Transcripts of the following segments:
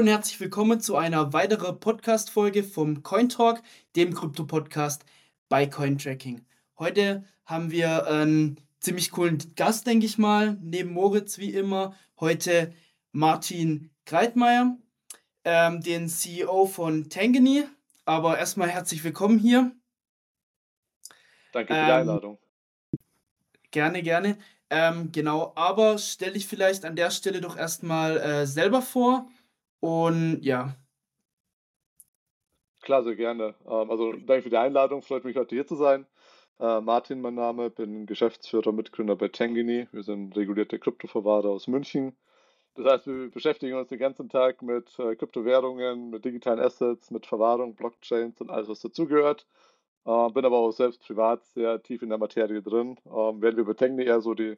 Hallo und herzlich willkommen zu einer weiteren Podcast-Folge vom Cointalk, dem Krypto-Podcast bei Cointracking. Heute haben wir einen ziemlich coolen Gast, denke ich mal, neben Moritz wie immer. Heute Martin Greitmeier, ähm, den CEO von Tangany. Aber erstmal herzlich willkommen hier. Danke für die ähm, Einladung. Gerne, gerne. Ähm, genau, aber stelle ich vielleicht an der Stelle doch erstmal äh, selber vor und ja. Klar, sehr gerne. Ähm, also danke für die Einladung, freut mich heute hier zu sein. Äh, Martin, mein Name, bin Geschäftsführer, Mitgründer bei Tangini. Wir sind regulierte Kryptoverwahrer aus München. Das heißt, wir beschäftigen uns den ganzen Tag mit äh, Kryptowährungen, mit digitalen Assets, mit Verwahrung, Blockchains und alles, was dazugehört. Äh, bin aber auch selbst privat sehr tief in der Materie drin. Ähm, während wir bei Tangini eher so die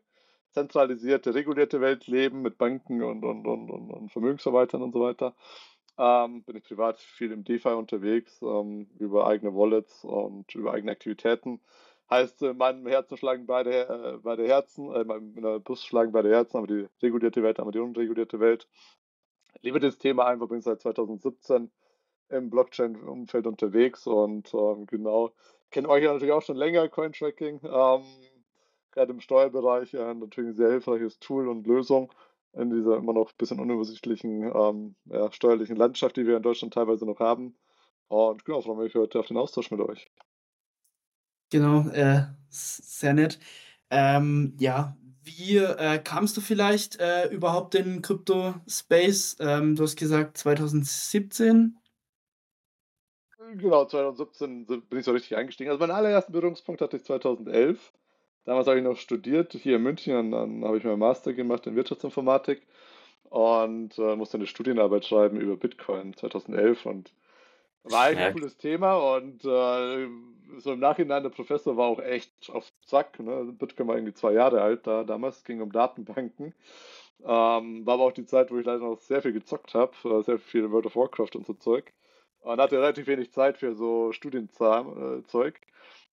zentralisierte, regulierte Welt leben mit Banken und, und, und, und, Vermögensverwaltern und so weiter. Ähm, bin ich privat viel im DeFi unterwegs, ähm, über eigene Wallets und über eigene Aktivitäten. Heißt, in meinem Herzen schlagen beide, äh, beide Herzen, äh, in meinem Bus schlagen beide Herzen, aber die regulierte Welt, aber die unregulierte Welt. Ich liebe das Thema einfach, bin seit 2017 im Blockchain-Umfeld unterwegs und ähm, genau, kenne euch ja natürlich auch schon länger, Cointracking. Ähm, gerade im Steuerbereich äh, natürlich ein sehr hilfreiches Tool und Lösung in dieser immer noch ein bisschen unübersichtlichen ähm, ja, steuerlichen Landschaft, die wir in Deutschland teilweise noch haben. Und genau, freue mich heute auf den Austausch mit euch. Genau, äh, sehr nett. Ähm, ja, wie äh, kamst du vielleicht äh, überhaupt in Crypto-Space? Ähm, du hast gesagt 2017. Genau, 2017 bin ich so richtig eingestiegen. Also meinen allerersten Berührungspunkt hatte ich 2011. Damals habe ich noch studiert hier in München und dann habe ich meinen Master gemacht in Wirtschaftsinformatik und äh, musste eine Studienarbeit schreiben über Bitcoin 2011 und war eigentlich ein cooles Thema und äh, so im Nachhinein, der Professor war auch echt auf Zack. Ne? Bitcoin war irgendwie zwei Jahre alt da damals, ging um Datenbanken. Ähm, war aber auch die Zeit, wo ich leider noch sehr viel gezockt habe, äh, sehr viel World of Warcraft und so Zeug. Und hatte relativ wenig Zeit für so Studienzeug.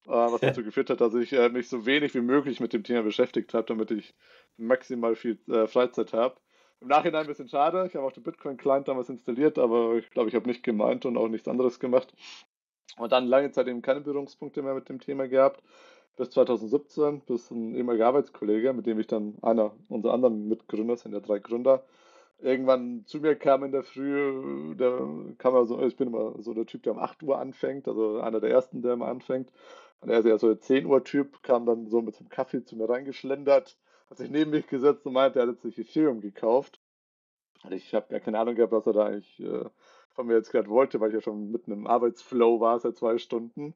Was dazu geführt hat, dass ich äh, mich so wenig wie möglich mit dem Thema beschäftigt habe, damit ich maximal viel äh, Freizeit habe. Im Nachhinein ein bisschen schade. Ich habe auch den Bitcoin-Client damals installiert, aber ich glaube, ich habe nicht gemeint und auch nichts anderes gemacht. Und dann lange Zeit eben keine Berührungspunkte mehr mit dem Thema gehabt. Bis 2017, bis ein ehemaliger Arbeitskollege, mit dem ich dann einer unserer anderen Mitgründer, sind ja drei Gründer, irgendwann zu mir kam in der Früh, der kam also, ich bin immer so der Typ, der um 8 Uhr anfängt, also einer der ersten, der immer anfängt. Und er ist ja so der 10 Uhr Typ, kam dann so mit dem Kaffee zu mir reingeschlendert, hat sich neben mich gesetzt und meinte, er hat sich Ethereum gekauft. Und ich habe gar keine Ahnung gehabt, was er da eigentlich äh, von mir jetzt gerade wollte, weil ich ja schon mitten im Arbeitsflow war seit zwei Stunden.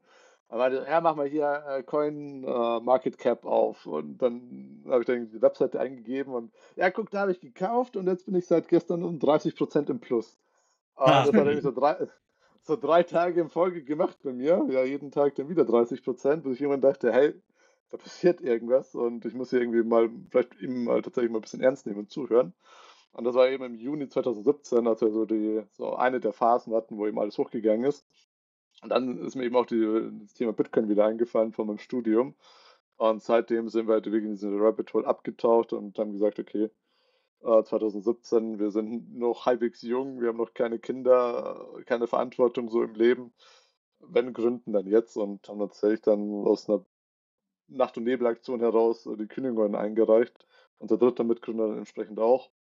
Er meinte, ja, mach mal hier äh, Coin äh, Market Cap auf. Und dann habe ich dann die Webseite eingegeben und ja, guck, da habe ich gekauft und jetzt bin ich seit gestern um 30% im Plus. Und das hat irgendwie so drei, so drei Tage in Folge gemacht bei mir. Ja, jeden Tag dann wieder 30 Prozent, bis ich irgendwann dachte, hey, da passiert irgendwas und ich muss hier irgendwie mal, vielleicht ihm mal tatsächlich mal ein bisschen ernst nehmen und zuhören. Und das war eben im Juni 2017, als wir so die, so eine der Phasen hatten, wo eben alles hochgegangen ist. Und dann ist mir eben auch die, das Thema Bitcoin wieder eingefallen von meinem Studium. Und seitdem sind wir halt wirklich in diesen Rabbit Hole abgetaucht und haben gesagt, okay, 2017. Äh, wir sind noch halbwegs jung, wir haben noch keine Kinder, keine Verantwortung so im Leben. Wenn gründen, dann jetzt und haben tatsächlich dann aus einer Nacht- und Nebelaktion heraus die Kündigung eingereicht. Unser dritter Mitgründer dann entsprechend auch,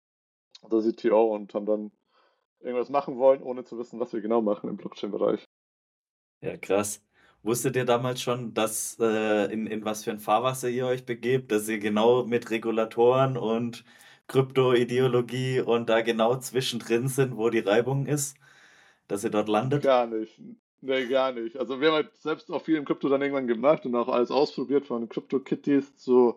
der CTO, und haben dann irgendwas machen wollen, ohne zu wissen, was wir genau machen im Blockchain-Bereich. Ja, krass. Wusstet ihr damals schon, dass äh, in, in was für ein Fahrwasser ihr euch begebt, dass ihr genau mit Regulatoren und Krypto-Ideologie und da genau zwischendrin sind, wo die Reibung ist, dass ihr dort landet? Gar nicht. Nee, gar nicht. Also wir haben halt selbst auch viel im Krypto dann irgendwann gemacht und auch alles ausprobiert, von Krypto-Kitties zu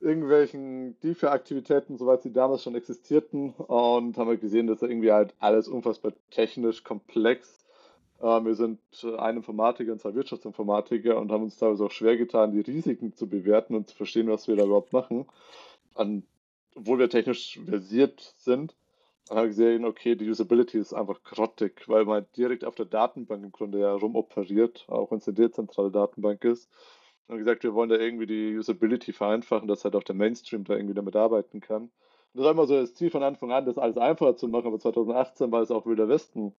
irgendwelchen DeFi-Aktivitäten, soweit sie damals schon existierten und haben halt gesehen, dass da irgendwie halt alles unfassbar technisch komplex. Äh, wir sind ein Informatiker und zwei Wirtschaftsinformatiker und haben uns teilweise auch schwer getan, die Risiken zu bewerten und zu verstehen, was wir da überhaupt machen. Und obwohl wir technisch versiert sind, haben wir gesehen, okay, die Usability ist einfach grottig, weil man direkt auf der Datenbank im Grunde ja rumoperiert, auch wenn es eine dezentrale Datenbank ist. Und gesagt, wir wollen da irgendwie die Usability vereinfachen, dass halt auch der Mainstream da irgendwie damit arbeiten kann. Das war immer so das Ziel von Anfang an, das alles einfacher zu machen, aber 2018 war es auch Wilder Westen.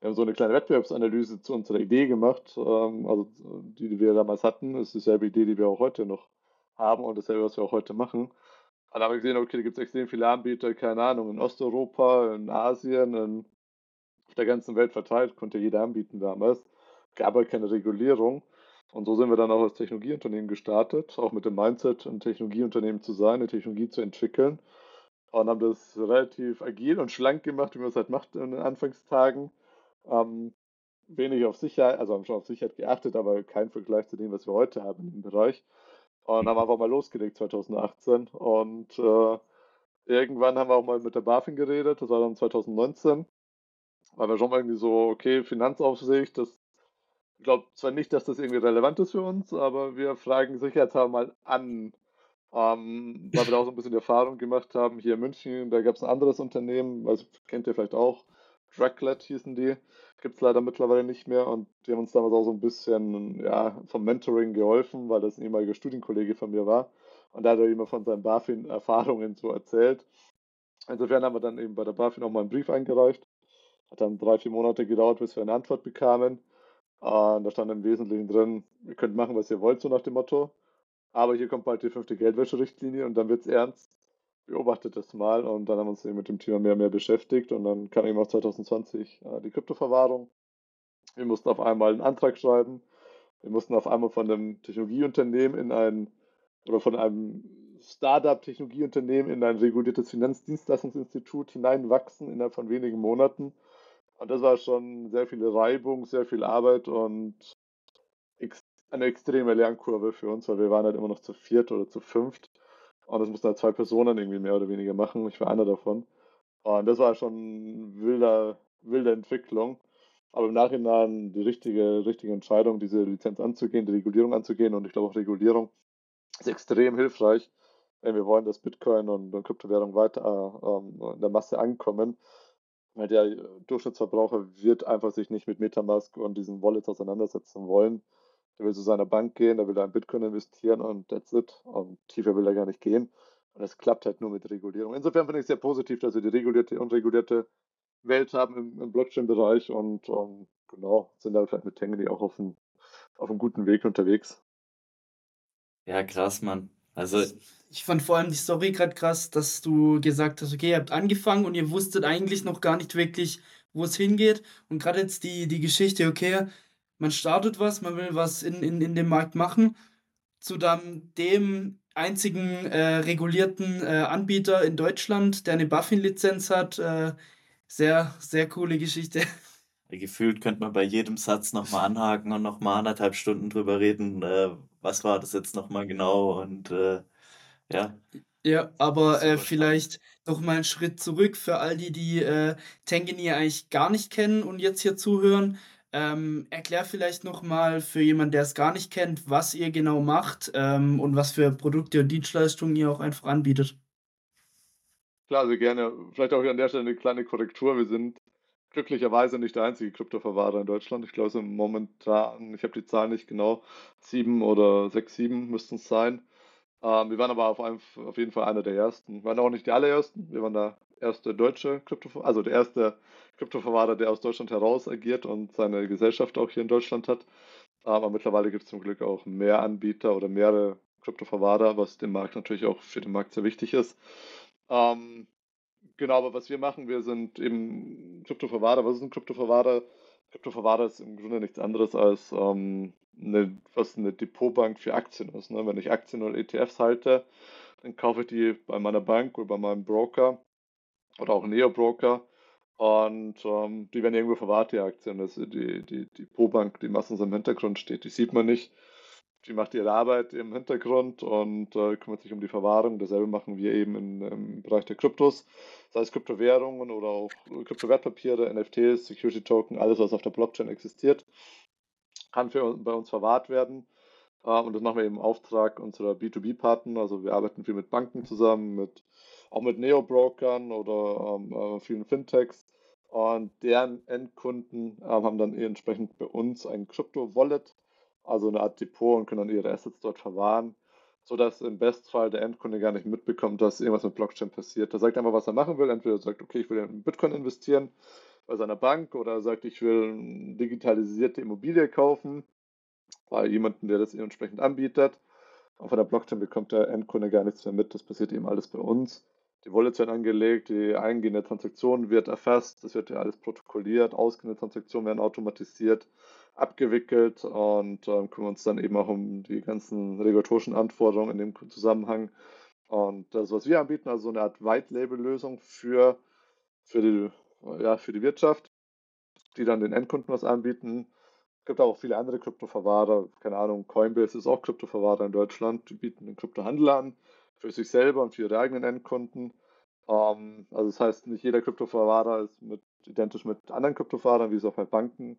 Wir haben so eine kleine Wettbewerbsanalyse zu unserer Idee gemacht, ähm, also die, die wir damals hatten. Das ist dieselbe Idee, die wir auch heute noch haben und dasselbe, was wir auch heute machen. Und dann haben wir gesehen, okay, da gibt es extrem viele Anbieter, keine Ahnung, in Osteuropa, in Asien, in, auf der ganzen Welt verteilt, konnte jeder anbieten damals. Gab aber keine Regulierung. Und so sind wir dann auch als Technologieunternehmen gestartet, auch mit dem Mindset, ein Technologieunternehmen zu sein, eine Technologie zu entwickeln. Und haben das relativ agil und schlank gemacht, wie man es halt macht in den Anfangstagen. Ähm, wenig auf Sicherheit, also haben schon auf Sicherheit geachtet, aber kein Vergleich zu dem, was wir heute haben im Bereich. Und haben einfach mal losgelegt 2018. Und äh, irgendwann haben wir auch mal mit der BaFin geredet, das war dann 2019. Weil wir schon mal irgendwie so, okay, Finanzaufsicht, das ich glaube zwar nicht, dass das irgendwie relevant ist für uns, aber wir fragen sicherheitshalber mal an, ähm, weil wir da auch so ein bisschen Erfahrung gemacht haben. Hier in München, da gab es ein anderes Unternehmen, also kennt ihr vielleicht auch, Draglet hießen die, gibt es leider mittlerweile nicht mehr und die haben uns damals auch so ein bisschen ja, vom Mentoring geholfen, weil das ein ehemaliger Studienkollege von mir war und da hat er immer von seinen BaFin-Erfahrungen so erzählt. Insofern haben wir dann eben bei der BaFin auch mal einen Brief eingereicht. Hat dann drei, vier Monate gedauert, bis wir eine Antwort bekamen. Und da stand im Wesentlichen drin, ihr könnt machen, was ihr wollt, so nach dem Motto. Aber hier kommt bald die fünfte Geldwäscherichtlinie und dann wird es ernst. Beobachtet das mal und dann haben wir uns eben mit dem Thema mehr und mehr beschäftigt und dann kam eben auch 2020 äh, die Kryptoverwahrung. Wir mussten auf einmal einen Antrag schreiben. Wir mussten auf einmal von einem Technologieunternehmen in ein oder von einem Startup-Technologieunternehmen in ein reguliertes Finanzdienstleistungsinstitut hineinwachsen innerhalb von wenigen Monaten. Und das war schon sehr viel Reibung, sehr viel Arbeit und eine extreme Lernkurve für uns, weil wir waren halt immer noch zu viert oder zu fünft. Und das mussten halt zwei Personen irgendwie mehr oder weniger machen. Ich war einer davon. Und das war schon wilder, wilde Entwicklung. Aber im Nachhinein die richtige, richtige Entscheidung, diese Lizenz anzugehen, die Regulierung anzugehen. Und ich glaube auch Regulierung ist extrem hilfreich, wenn wir wollen, dass Bitcoin und, und Kryptowährung weiter äh, in der Masse ankommen. Weil der Durchschnittsverbraucher wird einfach sich nicht mit Metamask und diesen Wallets auseinandersetzen wollen. Der will zu seiner Bank gehen, der will da in Bitcoin investieren und that's it. Und tiefer will er gar nicht gehen. Und das klappt halt nur mit Regulierung. Insofern finde ich es sehr positiv, dass wir die regulierte und regulierte Welt haben im, im Blockchain-Bereich und um, ähm, genau, sind da vielleicht mit Tengeli auch auf einem, auf einem guten Weg unterwegs. Ja, krass, Mann. Also ich fand vor allem die Story gerade krass, dass du gesagt hast, okay, ihr habt angefangen und ihr wusstet eigentlich noch gar nicht wirklich, wo es hingeht. Und gerade jetzt die, die Geschichte, okay, man startet was, man will was in, in, in dem Markt machen, zu dann dem einzigen äh, regulierten äh, Anbieter in Deutschland, der eine Buffin-Lizenz hat. Äh, sehr, sehr coole Geschichte. Gefühlt könnte man bei jedem Satz nochmal anhaken und nochmal anderthalb Stunden drüber reden, äh, was war das jetzt nochmal genau und äh, ja. Ja, aber äh, vielleicht noch mal einen Schritt zurück für all die, die äh, Tangany eigentlich gar nicht kennen und jetzt hier zuhören. Ähm, erklär vielleicht noch mal für jemanden, der es gar nicht kennt, was ihr genau macht ähm, und was für Produkte und Dienstleistungen ihr auch einfach anbietet. Klar, sehr gerne. Vielleicht auch an der Stelle eine kleine Korrektur. Wir sind glücklicherweise nicht der einzige Kryptoverwahrer in Deutschland. Ich glaube, es sind momentan, ich habe die Zahlen nicht genau, sieben oder sechs, sieben müssten es sein. Ähm, wir waren aber auf, einem, auf jeden Fall einer der ersten. Wir waren auch nicht die allerersten. Wir waren der erste deutsche Krypto, also der erste Kryptoverwahrer, der aus Deutschland heraus agiert und seine Gesellschaft auch hier in Deutschland hat. Aber mittlerweile gibt es zum Glück auch mehr Anbieter oder mehrere Kryptoverwahrer, was dem Markt natürlich auch für den Markt sehr wichtig ist. Ähm, genau, aber was wir machen, wir sind eben Kryptoverwahrer. Was ist ein Kryptoverwahrer? Kryptoverwahrer ist im Grunde nichts anderes als ähm, eine, was eine Depotbank für Aktien ist. Ne? Wenn ich Aktien oder ETFs halte, dann kaufe ich die bei meiner Bank oder bei meinem Broker oder auch Neo-Broker und ähm, die werden irgendwo verwahrt, die Aktien. Das, die, die, die Depotbank, die meistens im Hintergrund steht, die sieht man nicht. Die macht ihre Arbeit im Hintergrund und äh, kümmert sich um die Verwahrung. Dasselbe machen wir eben in, im Bereich der Kryptos, sei es Kryptowährungen oder auch Kryptowertpapiere, NFTs, Security Token, alles, was auf der Blockchain existiert kann für, bei uns verwahrt werden. Äh, und das machen wir eben im Auftrag unserer B2B-Partner. Also wir arbeiten viel mit Banken zusammen, mit, auch mit Neo-Brokern oder ähm, äh, vielen Fintechs. Und deren Endkunden äh, haben dann entsprechend bei uns ein Crypto-Wallet, also eine Art Depot und können dann ihre Assets dort verwahren. sodass im Bestfall der Endkunde gar nicht mitbekommt, dass irgendwas mit Blockchain passiert. Er sagt einfach, was er machen will. Entweder er sagt, okay, ich will in Bitcoin investieren bei seiner Bank oder er sagt, ich will eine digitalisierte Immobilie kaufen bei jemandem, der das entsprechend anbietet. Und von der Blockchain bekommt der Endkunde gar nichts mehr mit. Das passiert eben alles bei uns. Die Wallets werden angelegt, die eingehende Transaktion wird erfasst, das wird ja alles protokolliert, ausgehende Transaktionen werden automatisiert abgewickelt und äh, kümmern uns dann eben auch um die ganzen regulatorischen Anforderungen in dem Zusammenhang. Und das, was wir anbieten, also eine Art White-Label-Lösung für, für, die, ja, für die Wirtschaft, die dann den Endkunden was anbieten. Es gibt auch viele andere Kryptoverwahrer, keine Ahnung, Coinbase ist auch Kryptoverwahrer in Deutschland, die bieten den Kryptohandel an für sich selber und für ihre eigenen Endkunden. Ähm, also das heißt, nicht jeder Kryptoverwahrer ist mit, identisch mit anderen Kryptoverwahrern, wie es auch bei Banken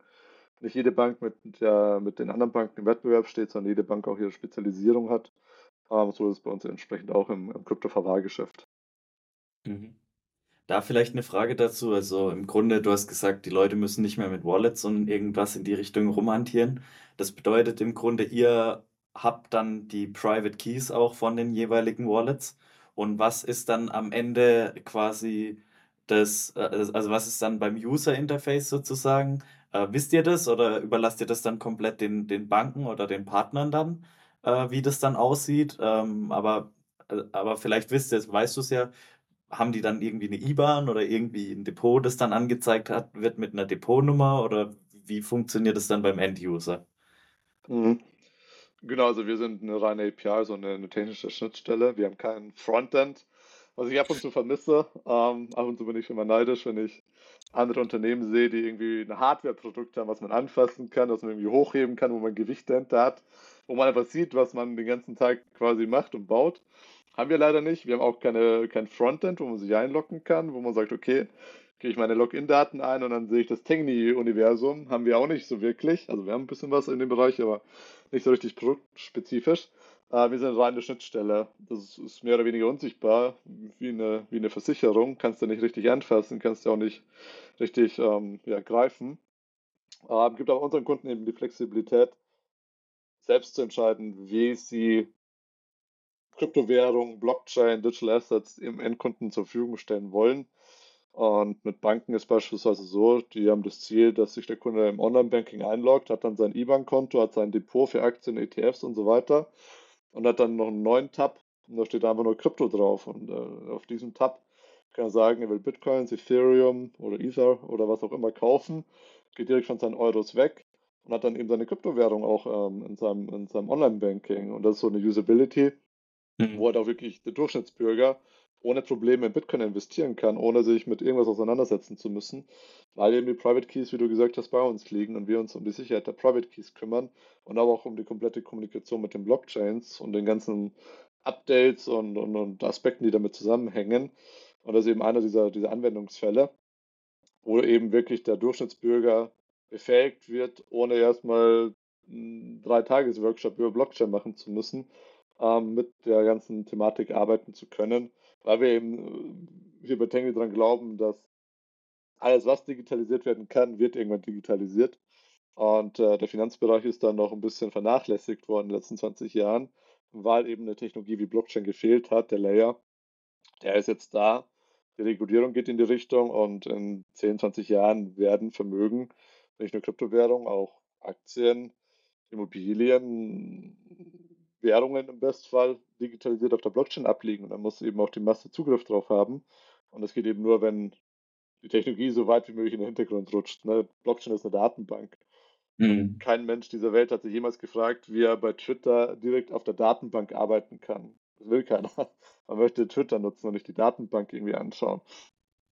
nicht jede Bank mit, der, mit den anderen Banken im Wettbewerb steht, sondern jede Bank auch ihre Spezialisierung hat. Ähm, so ist es bei uns entsprechend auch im, im Kryptoverwahrgeschäft. Mhm. Da vielleicht eine Frage dazu. Also im Grunde, du hast gesagt, die Leute müssen nicht mehr mit Wallets und irgendwas in die Richtung rumhantieren. Das bedeutet im Grunde, ihr habt dann die Private Keys auch von den jeweiligen Wallets. Und was ist dann am Ende quasi das, äh, also was ist dann beim User Interface sozusagen? Äh, wisst ihr das oder überlasst ihr das dann komplett den, den Banken oder den Partnern dann, äh, wie das dann aussieht? Ähm, aber, äh, aber vielleicht wisst ihr es, weißt du es ja, haben die dann irgendwie eine IBAN oder irgendwie ein Depot, das dann angezeigt hat, wird mit einer Depotnummer oder wie funktioniert das dann beim End-User? Mhm. Genau, also wir sind eine reine API, so eine, eine technische Schnittstelle. Wir haben kein Frontend, was ich ab und zu vermisse. Ähm, ab und zu bin ich immer neidisch, wenn ich andere Unternehmen sehe, die irgendwie ein Hardware-Produkt haben, was man anfassen kann, was man irgendwie hochheben kann, wo man Gewicht dahinter hat, wo man einfach sieht, was man den ganzen Tag quasi macht und baut. Haben wir leider nicht. Wir haben auch keine, kein Frontend, wo man sich einloggen kann, wo man sagt, okay, gehe ich meine Login-Daten ein und dann sehe ich das Tegni-Universum. Haben wir auch nicht so wirklich. Also wir haben ein bisschen was in dem Bereich, aber nicht so richtig produktspezifisch. Äh, wir sind rein eine Schnittstelle. Das ist mehr oder weniger unsichtbar, wie eine, wie eine Versicherung. Kannst du nicht richtig anfassen, kannst du auch nicht richtig ähm, ja, greifen. Ähm, gibt aber unseren Kunden eben die Flexibilität, selbst zu entscheiden, wie sie Kryptowährungen, Blockchain, Digital Assets im Endkunden zur Verfügung stellen wollen. Und mit Banken ist beispielsweise so, die haben das Ziel, dass sich der Kunde im Online-Banking einloggt, hat dann sein IBAN-Konto, hat sein Depot für Aktien, ETFs und so weiter und hat dann noch einen neuen Tab und da steht einfach nur Krypto drauf. Und äh, auf diesem Tab kann er sagen, er will Bitcoins, Ethereum oder Ether oder was auch immer kaufen, geht direkt von seinen Euros weg und hat dann eben seine Kryptowährung auch ähm, in seinem, in seinem Online-Banking. Und das ist so eine Usability, mhm. wo halt auch wirklich der Durchschnittsbürger ohne Probleme in Bitcoin investieren kann, ohne sich mit irgendwas auseinandersetzen zu müssen, weil eben die Private Keys, wie du gesagt hast, bei uns liegen und wir uns um die Sicherheit der Private Keys kümmern und aber auch um die komplette Kommunikation mit den Blockchains und den ganzen Updates und, und, und Aspekten, die damit zusammenhängen. Und das ist eben einer dieser, dieser Anwendungsfälle, wo eben wirklich der Durchschnittsbürger befähigt wird, ohne erstmal einen Drei-Tages-Workshop über Blockchain machen zu müssen, ähm, mit der ganzen Thematik arbeiten zu können weil wir eben hier bei Tangle dran glauben, dass alles, was digitalisiert werden kann, wird irgendwann digitalisiert. Und äh, der Finanzbereich ist dann noch ein bisschen vernachlässigt worden in den letzten 20 Jahren, weil eben eine Technologie wie Blockchain gefehlt hat, der Layer. Der ist jetzt da. Die Regulierung geht in die Richtung und in 10, 20 Jahren werden Vermögen, nicht nur Kryptowährungen, auch Aktien, Immobilien, Währungen im Bestfall digitalisiert auf der Blockchain abliegen. Und dann muss eben auch die Masse Zugriff drauf haben. Und das geht eben nur, wenn die Technologie so weit wie möglich in den Hintergrund rutscht. Ne? Blockchain ist eine Datenbank. Mhm. Kein Mensch dieser Welt hat sich jemals gefragt, wie er bei Twitter direkt auf der Datenbank arbeiten kann. Das will keiner. Man möchte Twitter nutzen und nicht die Datenbank irgendwie anschauen.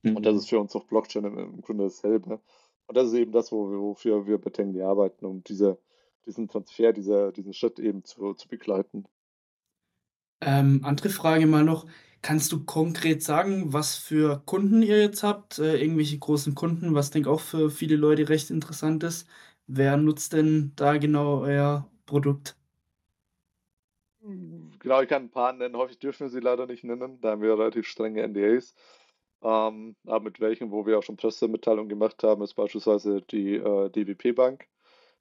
Mhm. Und das ist für uns auch Blockchain im, im Grunde dasselbe. Und das ist eben das, wofür wir bei Tengli arbeiten, um diese diesen Transfer, dieser, diesen Schritt eben zu, zu begleiten. Ähm, andere Frage mal noch. Kannst du konkret sagen, was für Kunden ihr jetzt habt? Äh, irgendwelche großen Kunden, was denke auch für viele Leute recht interessant ist. Wer nutzt denn da genau euer Produkt? Genau, ich kann ein paar nennen. Häufig dürfen wir sie leider nicht nennen. Da haben wir relativ strenge NDAs. Ähm, aber mit welchen, wo wir auch schon Pressemitteilungen gemacht haben, ist beispielsweise die äh, DWP Bank.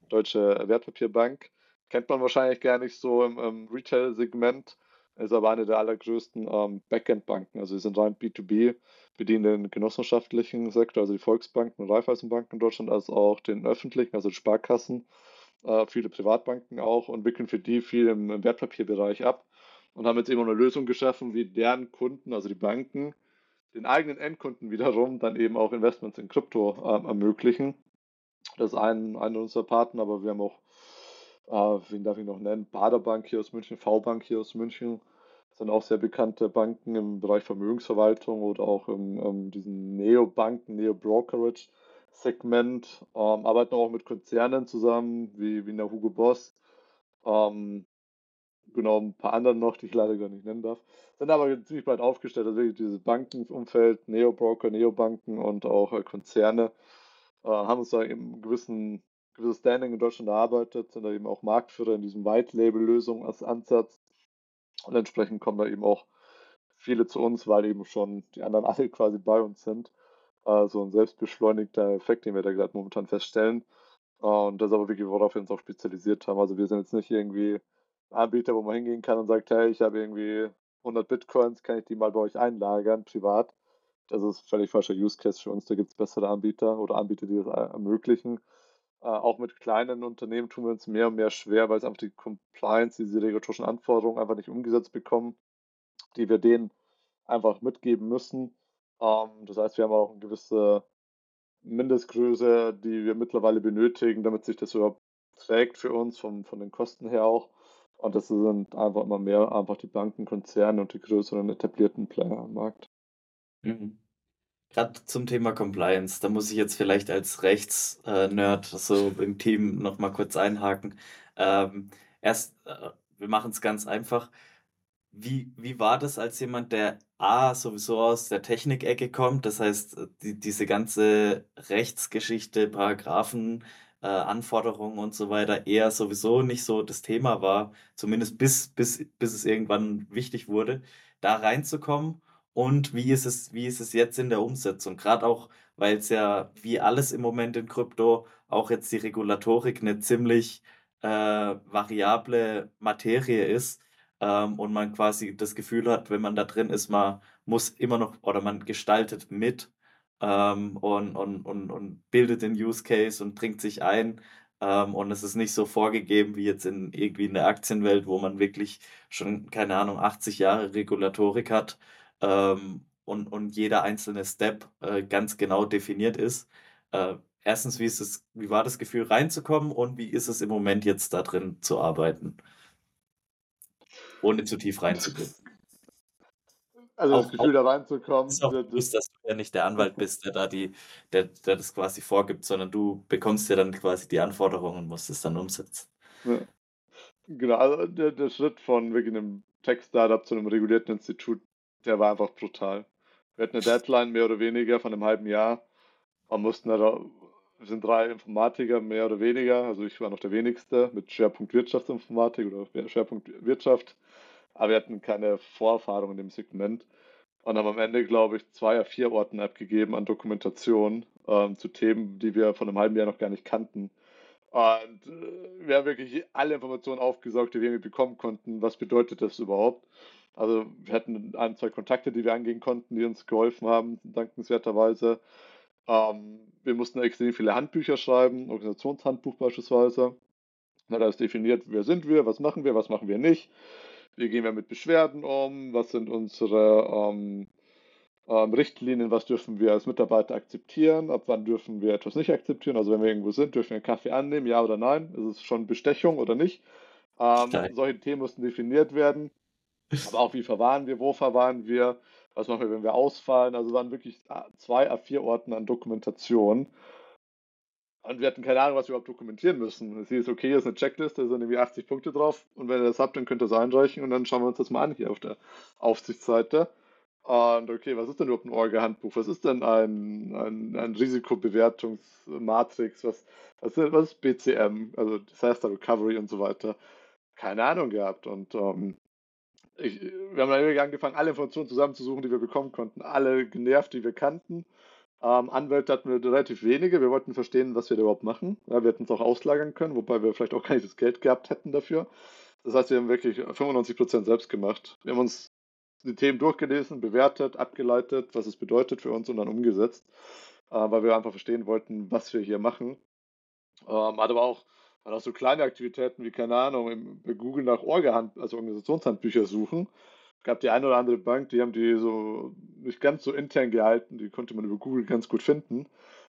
Deutsche Wertpapierbank. Kennt man wahrscheinlich gar nicht so im, im Retail-Segment. ist aber eine der allergrößten ähm, Backend-Banken. Also sie sind rein B2B, bedienen den genossenschaftlichen Sektor, also die Volksbanken und Raiffeisenbanken in Deutschland, als auch den öffentlichen, also die Sparkassen, äh, viele Privatbanken auch und wickeln für die viel im, im Wertpapierbereich ab und haben jetzt eben eine Lösung geschaffen, wie deren Kunden, also die Banken, den eigenen Endkunden wiederum dann eben auch Investments in Krypto äh, ermöglichen. Das ist ein, einer unserer Partner, aber wir haben auch, äh, wen darf ich noch nennen, Baderbank hier aus München, V-Bank hier aus München, das sind auch sehr bekannte Banken im Bereich Vermögensverwaltung oder auch im, im diesen Neo-Banken, Neo-Brokerage-Segment, ähm, arbeiten auch mit Konzernen zusammen, wie, wie der Hugo Boss, ähm, genau ein paar anderen noch, die ich leider gar nicht nennen darf. Sind aber ziemlich breit aufgestellt, also wirklich dieses Bankenumfeld, Neo-Broker, Neobanken und auch äh, Konzerne äh, haben uns da eben gewissen, gewisses Standing in Deutschland erarbeitet, sind da eben auch Marktführer in diesem White-Label-Lösung als Ansatz. Und entsprechend kommen da eben auch viele zu uns, weil eben schon die anderen alle quasi bei uns sind. Äh, so ein selbstbeschleunigter Effekt, den wir da gerade momentan feststellen. Äh, und das ist aber wirklich, worauf wir uns auch spezialisiert haben. Also wir sind jetzt nicht irgendwie Anbieter, wo man hingehen kann und sagt, hey, ich habe irgendwie 100 Bitcoins, kann ich die mal bei euch einlagern, privat. Das ist völlig falscher Use Case für uns. Da gibt es bessere Anbieter oder Anbieter, die das ermöglichen. Äh, auch mit kleinen Unternehmen tun wir uns mehr und mehr schwer, weil es einfach die Compliance, diese regulatorischen Anforderungen einfach nicht umgesetzt bekommen, die wir denen einfach mitgeben müssen. Ähm, das heißt, wir haben auch eine gewisse Mindestgröße, die wir mittlerweile benötigen, damit sich das überhaupt trägt für uns, von, von den Kosten her auch. Und das sind einfach immer mehr einfach die Bankenkonzerne und die größeren etablierten Player am Markt. Mhm. Gerade zum Thema Compliance, da muss ich jetzt vielleicht als Rechts-Nerd so im Team nochmal kurz einhaken. Ähm, erst, äh, wir machen es ganz einfach. Wie, wie war das als jemand, der A, sowieso aus der Technikecke kommt, das heißt, die, diese ganze Rechtsgeschichte, Paragraphen, äh, Anforderungen und so weiter eher sowieso nicht so das Thema war, zumindest bis, bis, bis es irgendwann wichtig wurde, da reinzukommen und wie ist es, wie ist es jetzt in der Umsetzung? Gerade auch, weil es ja wie alles im Moment in Krypto auch jetzt die Regulatorik eine ziemlich äh, variable Materie ist ähm, und man quasi das Gefühl hat, wenn man da drin ist, man muss immer noch oder man gestaltet mit ähm, und, und, und, und bildet den Use Case und bringt sich ein. Ähm, und es ist nicht so vorgegeben wie jetzt in irgendwie in der Aktienwelt, wo man wirklich schon, keine Ahnung, 80 Jahre Regulatorik hat ähm, und, und jeder einzelne Step äh, ganz genau definiert ist. Äh, erstens, wie, ist es, wie war das Gefühl reinzukommen und wie ist es im Moment jetzt da drin zu arbeiten? Ohne zu tief reinzugehen. Also das Gefühl, da reinzukommen. Ist auch bewusst, dass du ja nicht der Anwalt bist, der da die, der, der das quasi vorgibt, sondern du bekommst ja dann quasi die Anforderungen und musst es dann umsetzen. Ja. Genau, also der, der Schritt von wirklich einem Tech-Startup zu einem regulierten Institut, der war einfach brutal. Wir hatten eine Deadline mehr oder weniger von einem halben Jahr. Wir mussten da, sind drei Informatiker mehr oder weniger, also ich war noch der wenigste mit Schwerpunkt Wirtschaftsinformatik oder Schwerpunkt Wirtschaft aber wir hatten keine Vorerfahrung in dem Segment und haben am Ende, glaube ich, zwei oder vier Orten abgegeben an Dokumentation ähm, zu Themen, die wir von einem halben Jahr noch gar nicht kannten. Und äh, wir haben wirklich alle Informationen aufgesaugt, die wir irgendwie bekommen konnten. Was bedeutet das überhaupt? Also wir hatten ein, zwei Kontakte, die wir angehen konnten, die uns geholfen haben, dankenswerterweise. Ähm, wir mussten extrem viele Handbücher schreiben, Organisationshandbuch beispielsweise. da ist definiert, wer sind wir, was machen wir, was machen wir nicht wie gehen wir mit Beschwerden um, was sind unsere ähm, ähm, Richtlinien, was dürfen wir als Mitarbeiter akzeptieren, ab wann dürfen wir etwas nicht akzeptieren. Also wenn wir irgendwo sind, dürfen wir einen Kaffee annehmen, ja oder nein, ist es schon Bestechung oder nicht. Ähm, solche Themen mussten definiert werden. Aber auch wie verwahren wir, wo verwahren wir, was machen wir, wenn wir ausfallen. Also waren wirklich zwei A4 Orten an Dokumentation. Und wir hatten keine Ahnung, was wir überhaupt dokumentieren müssen. Es hieß, okay, hier ist eine Checkliste, da sind irgendwie 80 Punkte drauf. Und wenn ihr das habt, dann könnt ihr das einreichen und dann schauen wir uns das mal an hier auf der Aufsichtsseite. Und okay, was ist denn überhaupt ein Orga-Handbuch? Was ist denn ein, ein, ein Risikobewertungsmatrix? Was, was, ist, was ist BCM, also Disaster Recovery und so weiter? Keine Ahnung gehabt. Und ähm, ich, wir haben dann angefangen, alle Informationen zusammenzusuchen, die wir bekommen konnten. Alle genervt, die wir kannten. Ähm, Anwälte hatten wir relativ wenige. Wir wollten verstehen, was wir da überhaupt machen. Ja, wir hätten es auch auslagern können, wobei wir vielleicht auch gar nicht das Geld gehabt hätten dafür. Das heißt, wir haben wirklich 95% selbst gemacht. Wir haben uns die Themen durchgelesen, bewertet, abgeleitet, was es bedeutet für uns und dann umgesetzt, äh, weil wir einfach verstehen wollten, was wir hier machen. Ähm, hat aber auch, hat auch so kleine Aktivitäten wie, keine Ahnung, bei Google nach Orga-Hand, also Organisationshandbücher suchen. Gab die eine oder andere Bank, die haben die so nicht ganz so intern gehalten, die konnte man über Google ganz gut finden.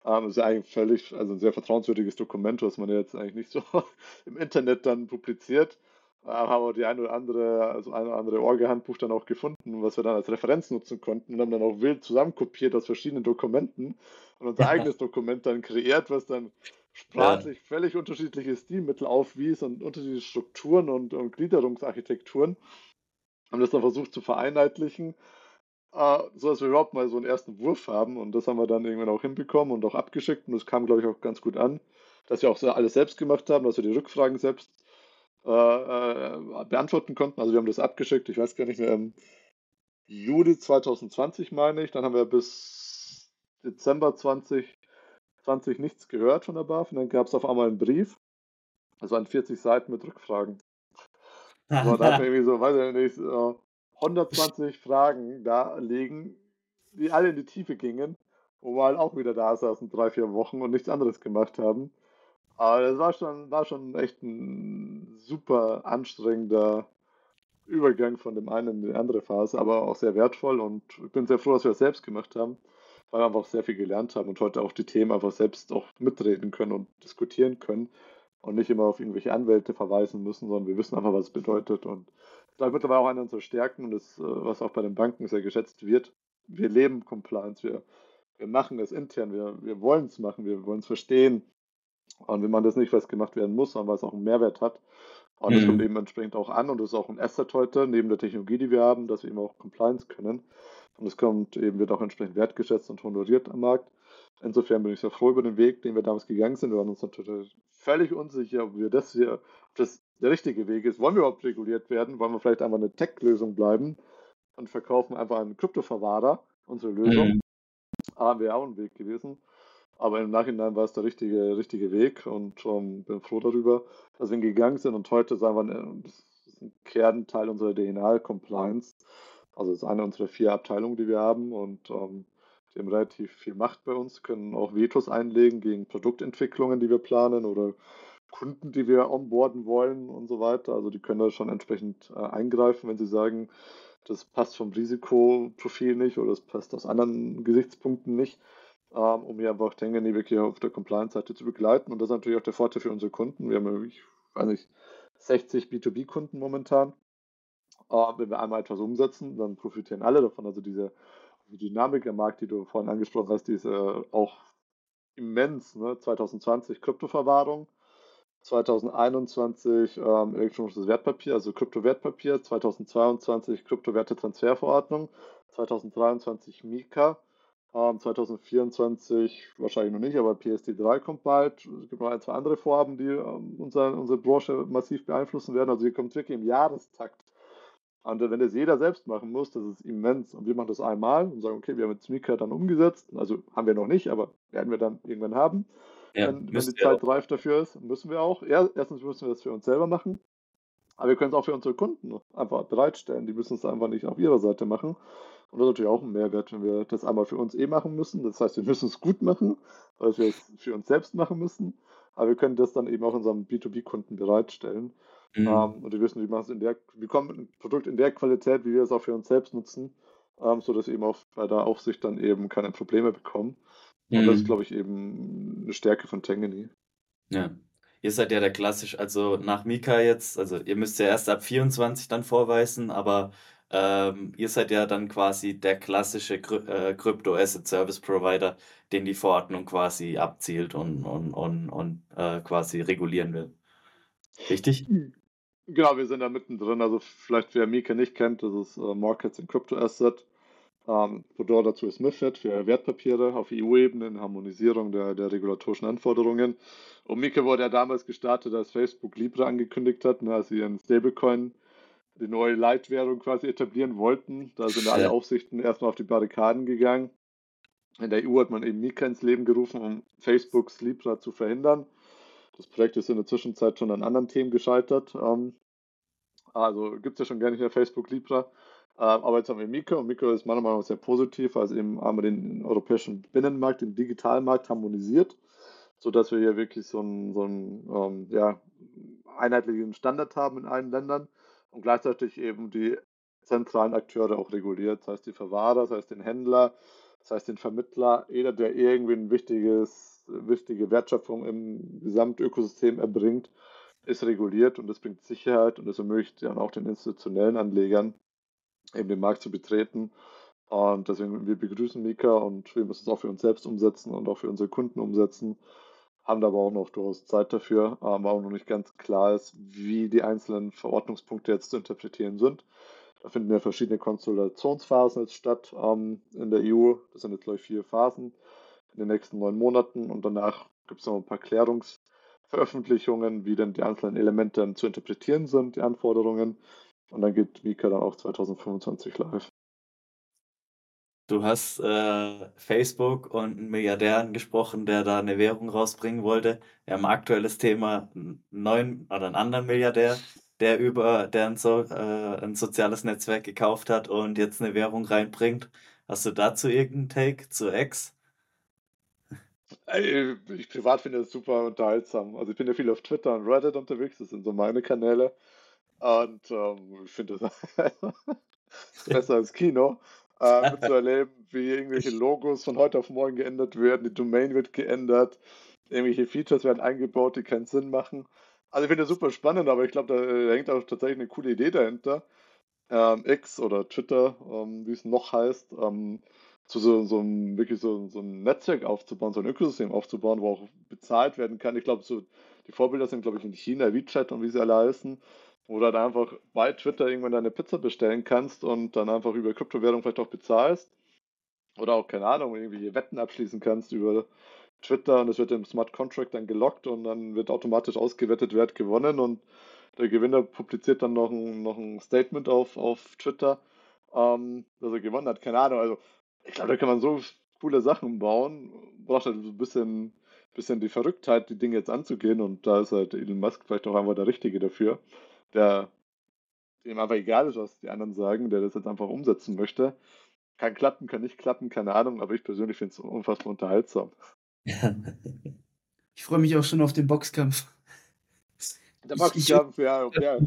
Ähm, das ist eigentlich völlig, also ein sehr vertrauenswürdiges Dokument, was man jetzt eigentlich nicht so im Internet dann publiziert. Ähm, haben aber die eine oder andere, also eine oder andere Orga-Handbuch dann auch gefunden, was wir dann als Referenz nutzen konnten und haben dann auch wild zusammenkopiert aus verschiedenen Dokumenten und unser eigenes Dokument dann kreiert, was dann sprachlich ja. völlig unterschiedliche Stilmittel aufwies und unterschiedliche Strukturen und, und Gliederungsarchitekturen. Haben das dann versucht zu vereinheitlichen äh, so dass wir überhaupt mal so einen ersten Wurf haben. Und das haben wir dann irgendwann auch hinbekommen und auch abgeschickt. Und das kam, glaube ich, auch ganz gut an, dass wir auch alles selbst gemacht haben, dass wir die Rückfragen selbst äh, äh, beantworten konnten. Also wir haben das abgeschickt, ich weiß gar nicht mehr, im Juli 2020 meine ich. Dann haben wir bis Dezember 2020 nichts gehört von der BAF. Und dann gab es auf einmal einen Brief. Das waren 40 Seiten mit Rückfragen. Aber da irgendwie so, weiß ich nicht, 120 Fragen da liegen, die alle in die Tiefe gingen, wo wir halt auch wieder da saßen, drei, vier Wochen und nichts anderes gemacht haben. Aber das war schon, war schon echt ein super anstrengender Übergang von dem einen in die andere Phase, aber auch sehr wertvoll und ich bin sehr froh, dass wir das selbst gemacht haben, weil wir einfach sehr viel gelernt haben und heute auch die Themen einfach selbst auch mitreden können und diskutieren können und nicht immer auf irgendwelche Anwälte verweisen müssen, sondern wir wissen einfach, was es bedeutet und da mittlerweile auch eine unserer Stärken und das, äh, was auch bei den Banken sehr geschätzt wird. Wir leben Compliance, wir, wir machen es intern, wir, wir wollen es machen, wir wollen es verstehen. Und wenn man das nicht, was gemacht werden muss, sondern was auch einen Mehrwert hat, und das mhm. kommt eben entsprechend auch an und das ist auch ein Asset heute, neben der Technologie, die wir haben, dass wir eben auch Compliance können. Und es kommt eben, wird auch entsprechend wertgeschätzt und honoriert am Markt. Insofern bin ich sehr froh über den Weg, den wir damals gegangen sind. Wir waren uns natürlich völlig unsicher, ob wir das hier, ob das der richtige Weg ist. Wollen wir überhaupt reguliert werden? Wollen wir vielleicht einfach eine Tech-Lösung bleiben und verkaufen einfach einen Kryptoverwahrer, unsere Lösung? Mhm. Ah, wäre auch ein Weg gewesen. Aber im Nachhinein war es der richtige, richtige Weg und um, ähm, bin froh darüber, dass wir gegangen sind und heute sagen wir, äh, das ist ein Kernteil unserer DNA-Compliance. Also es ist eine unserer vier Abteilungen, die wir haben und um, ähm, die haben relativ viel Macht bei uns, können auch Vetos einlegen gegen Produktentwicklungen, die wir planen oder Kunden, die wir onboarden wollen und so weiter. Also die können da schon entsprechend äh, eingreifen, wenn sie sagen, das passt vom Risikoprofil nicht oder das passt aus anderen Gesichtspunkten nicht, um hier einfach Tengen wirklich auf der Compliance-Seite zu begleiten. Und das ist natürlich auch der Vorteil für unsere Kunden. Wir haben, ich weiß nicht, 60 B2B-Kunden momentan. Äh, wenn wir einmal etwas umsetzen, dann profitieren alle davon. Also diese Dynamik im Markt, die du vorhin angesprochen hast, die ist äh, auch immens. Ne? 2020 Kryptoverwahrung, 2021 ähm, elektronisches Wertpapier, also Kryptowertpapier, 2022 Kryptowertetransferverordnung, 2023 Mika, ähm, 2024 wahrscheinlich noch nicht, aber PSD3 kommt bald. Es gibt noch ein, zwei andere Vorhaben, die ähm, unser, unsere Branche massiv beeinflussen werden. Also hier kommt wirklich im Jahrestakt. Und wenn das jeder selbst machen muss, das ist immens. Und wir machen das einmal und sagen, okay, wir haben jetzt Mika dann umgesetzt. Also haben wir noch nicht, aber werden wir dann irgendwann haben. Ja, wenn, wenn, die Zeit reif dafür ist, müssen wir auch. Erstens müssen wir das für uns selber machen, aber wir können es auch für unsere Kunden einfach bereitstellen. Die müssen es einfach nicht auf ihrer Seite machen. Und das ist natürlich auch ein Mehrwert, wenn wir das einmal für uns eh machen müssen. Das heißt, wir müssen es gut machen, weil wir es für uns selbst machen müssen. Aber wir können das dann eben auch unserem B2B-Kunden bereitstellen. Mhm. Ähm, und die wissen, wie man es in der, wir kommen ein Produkt in der Qualität, wie wir es auch für uns selbst nutzen, ähm, sodass eben auch bei der Aufsicht dann eben keine Probleme bekommen. Und mhm. das ist, mhm. glaube ich, eben eine Stärke von Tangany. Ja. Ihr seid ja der klassisch, also nach Mika jetzt, also ihr müsst ja erst ab 24 dann vorweisen, aber ähm, ihr seid ja dann quasi der klassische äh, Crypto Asset Service Provider, den die Verordnung quasi abzielt und, und, und, und äh, quasi regulieren will. Richtig? Genau, wir sind da mittendrin. Also vielleicht wer Mika nicht kennt, das ist äh, Markets in Crypto Asset. Ähm, Pendant dazu ist MIFID für Wertpapiere auf EU-Ebene in Harmonisierung der, der regulatorischen Anforderungen. Und Mika wurde ja damals gestartet, als Facebook Libra angekündigt hat, ne, als sie ihren Stablecoin, die neue Leitwährung quasi etablieren wollten. Da sind alle Aufsichten erstmal auf die Barrikaden gegangen. In der EU hat man eben Mika ins Leben gerufen, um Facebooks Libra zu verhindern. Das Projekt ist in der Zwischenzeit schon an anderen Themen gescheitert. Ähm, Also gibt es ja schon gar nicht mehr Facebook Libra. Ähm, aber jetzt haben wir Mika und Mika ist meiner Meinung nach sehr positiv, also eben haben wir den europäischen Binnenmarkt, den Digitalmarkt harmonisiert, sodass wir hier wirklich so einen, so einen ähm, ja, einheitlichen Standard haben in allen Ländern und gleichzeitig eben die zentralen Akteure auch reguliert, das heißt die Verwahrer, das heißt den Händler, das heißt den Vermittler, jeder, der irgendwie ein wichtiges, wichtige Wertschöpfung im Gesamtökosystem erbringt, ist reguliert und das bringt Sicherheit und das ermöglicht dann auch den institutionellen Anlegern, eben den Markt zu betreten. Und deswegen, wir begrüßen Mika und wir müssen es auch für uns selbst umsetzen und auch für unsere Kunden umsetzen. Haben da aber auch noch durchaus Zeit dafür, aber auch noch nicht ganz klar ist, wie die einzelnen Verordnungspunkte jetzt zu interpretieren sind. Da finden ja verschiedene Konsultationsphasen jetzt statt ähm, in der EU. Das sind jetzt, glaube ich, vier Phasen in den nächsten neun Monaten und danach gibt es noch ein paar Klärungsveröffentlichungen, wie denn die einzelnen Elemente zu interpretieren sind, die Anforderungen. Und dann geht Mika dann auch 2025 live. Du hast äh, Facebook und einen Milliardär angesprochen, der da eine Währung rausbringen wollte. Wir haben ein aktuelles Thema, einen neuen oder einen anderen Milliardär, der über der ein, so, äh, ein soziales Netzwerk gekauft hat und jetzt eine Währung reinbringt. Hast du dazu irgendeinen Take zu X? Ich privat finde das super unterhaltsam. Also ich bin ja viel auf Twitter und Reddit unterwegs, das sind so meine Kanäle. Und ähm, ich finde das besser als Kino, äh, mitzuerleben, wie irgendwelche Logos von heute auf morgen geändert werden, die Domain wird geändert, irgendwelche Features werden eingebaut, die keinen Sinn machen. Also ich finde das super spannend, aber ich glaube, da äh, hängt auch tatsächlich eine coole Idee dahinter. Ähm, X oder Twitter, ähm, wie es noch heißt, ähm, zu so, so einem, wirklich so, so ein Netzwerk aufzubauen, so ein Ökosystem aufzubauen, wo auch bezahlt werden kann. Ich glaube, so die Vorbilder sind, glaube ich, in China, WeChat und wie sie alle heißen, wo du dann einfach bei Twitter irgendwann deine Pizza bestellen kannst und dann einfach über Kryptowährung vielleicht auch bezahlst. Oder auch, keine Ahnung, irgendwie Wetten abschließen kannst über Twitter und es wird im Smart Contract dann gelockt und dann wird automatisch ausgewettet, wer hat gewonnen und der Gewinner publiziert dann noch ein, noch ein Statement auf, auf Twitter, ähm, dass er gewonnen hat. Keine Ahnung, also ich glaube, da kann man so coole Sachen bauen. Braucht halt ein bisschen, bisschen die Verrücktheit, die Dinge jetzt anzugehen und da ist halt Elon Musk vielleicht auch einfach der Richtige dafür, der dem einfach egal ist, was die anderen sagen, der das jetzt einfach umsetzen möchte. Kann klappen, kann nicht klappen, keine Ahnung, aber ich persönlich finde es unfassbar unterhaltsam. Ich freue mich auch schon auf den Boxkampf. Der Boxkampf, ja, ja.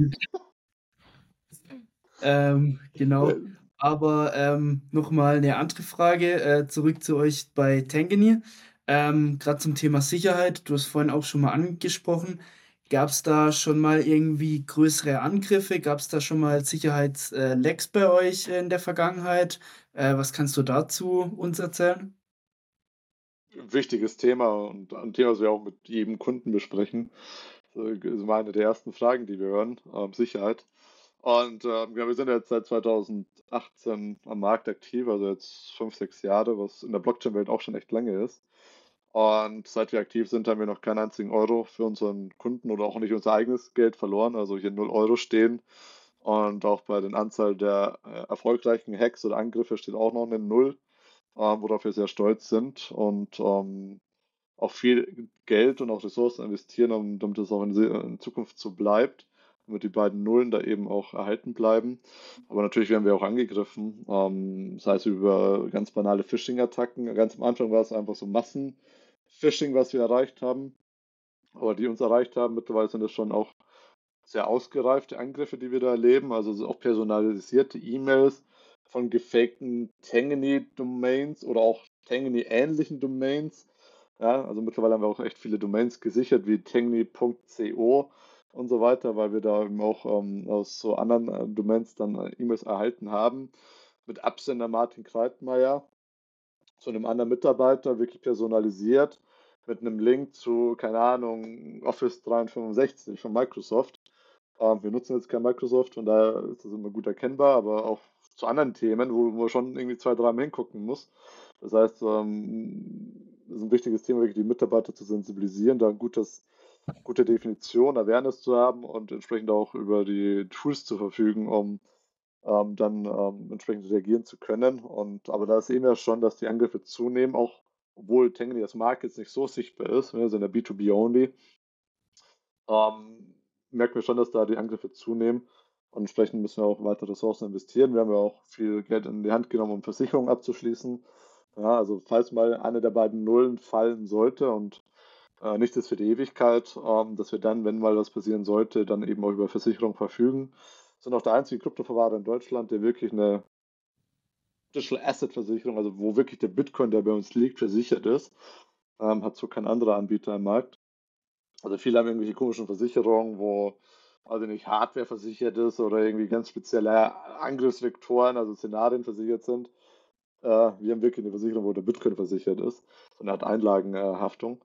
ähm, genau. Aber ähm, nochmal eine andere Frage, äh, zurück zu euch bei Tangany. Ähm, Gerade zum Thema Sicherheit, du hast vorhin auch schon mal angesprochen. Gab es da schon mal irgendwie größere Angriffe? Gab es da schon mal Sicherheitslecks bei euch in der Vergangenheit? Äh, was kannst du dazu uns erzählen? wichtiges Thema und ein Thema, das wir auch mit jedem Kunden besprechen. Das ist eine der ersten Fragen, die wir hören, ähm, Sicherheit. Und ähm, wir sind jetzt seit 2018 am Markt aktiv, also jetzt fünf, sechs Jahre, was in der Blockchain-Welt auch schon echt lange ist. Und seit wir aktiv sind, haben wir noch keinen einzigen Euro für unseren Kunden oder auch nicht unser eigenes Geld verloren, also hier 0 Euro stehen. Und auch bei den Anzahl der äh, erfolgreichen Hacks oder Angriffe steht auch noch eine Null äh, worauf wir sehr stolz sind und ähm, auch viel Geld und auch Ressourcen investieren, um, damit es auch in, in, Zukunft so bleibt, damit die beiden Nullen da eben auch erhalten bleiben. Aber natürlich werden wir auch angegriffen, ähm, das heißt über ganz banale Phishing-Attacken. Ganz am Anfang war es einfach so Massen-Phishing, was wir erreicht haben, aber die uns erreicht haben. Mittlerweile sind es schon auch sehr ausgereifte Angriffe, die wir da erleben, also auch personalisierte E-Mails, von gefakten Tangany-Domains oder auch Tangany-ähnlichen Domains. Ja, also mittlerweile haben wir auch echt viele Domains gesichert, wie tangany.co und so weiter, weil wir da eben auch ähm, aus so anderen äh, Domains dann äh, E-Mails erhalten haben. Mit Absender Martin Kreitmeier zu einem anderen Mitarbeiter, wirklich personalisiert, mit einem Link zu, keine Ahnung, Office 365 von Microsoft. Ähm, wir nutzen jetzt kein Microsoft und daher ist das immer gut erkennbar, aber auch zu anderen Themen, wo man schon irgendwie zwei, dreimal hingucken muss. Das heißt, ähm, es ist ein wichtiges Thema, wirklich die Mitarbeiter zu sensibilisieren, da ein gutes, gute Definition, Awareness zu haben und entsprechend auch über die Tools zu verfügen, um ähm, dann ähm, entsprechend reagieren zu können. Und aber da sehen wir schon, dass die Angriffe zunehmen, auch obwohl Tangany als Marke jetzt nicht so sichtbar ist, wir sind ja B2B only, ähm, merken wir schon, dass da die Angriffe zunehmen. Und entsprechend müssen wir auch weitere Ressourcen investieren. Wir haben ja auch viel Geld in die Hand genommen, um Versicherungen abzuschließen. Ja, also falls mal eine der beiden Nullen fallen sollte und äh, nichts ist für die Ewigkeit, ähm, dass wir dann, wenn mal was passieren sollte, dann eben auch über Versicherung verfügen. Sind auch der einzige Kryptoverwahrer in Deutschland, der wirklich eine Digital Asset Versicherung, also wo wirklich der Bitcoin, der bei uns liegt, versichert ist. Ähm, hat so kein anderer Anbieter im Markt. Also viele haben irgendwelche komischen Versicherungen, wo also nicht Hardware versichert ist oder irgendwie ganz spezielle Angriffsvektoren, also Szenarien versichert sind. Äh, wir haben wirklich eine Versicherung, wo der Bitcoin versichert ist, eine Art Einlagenhaftung.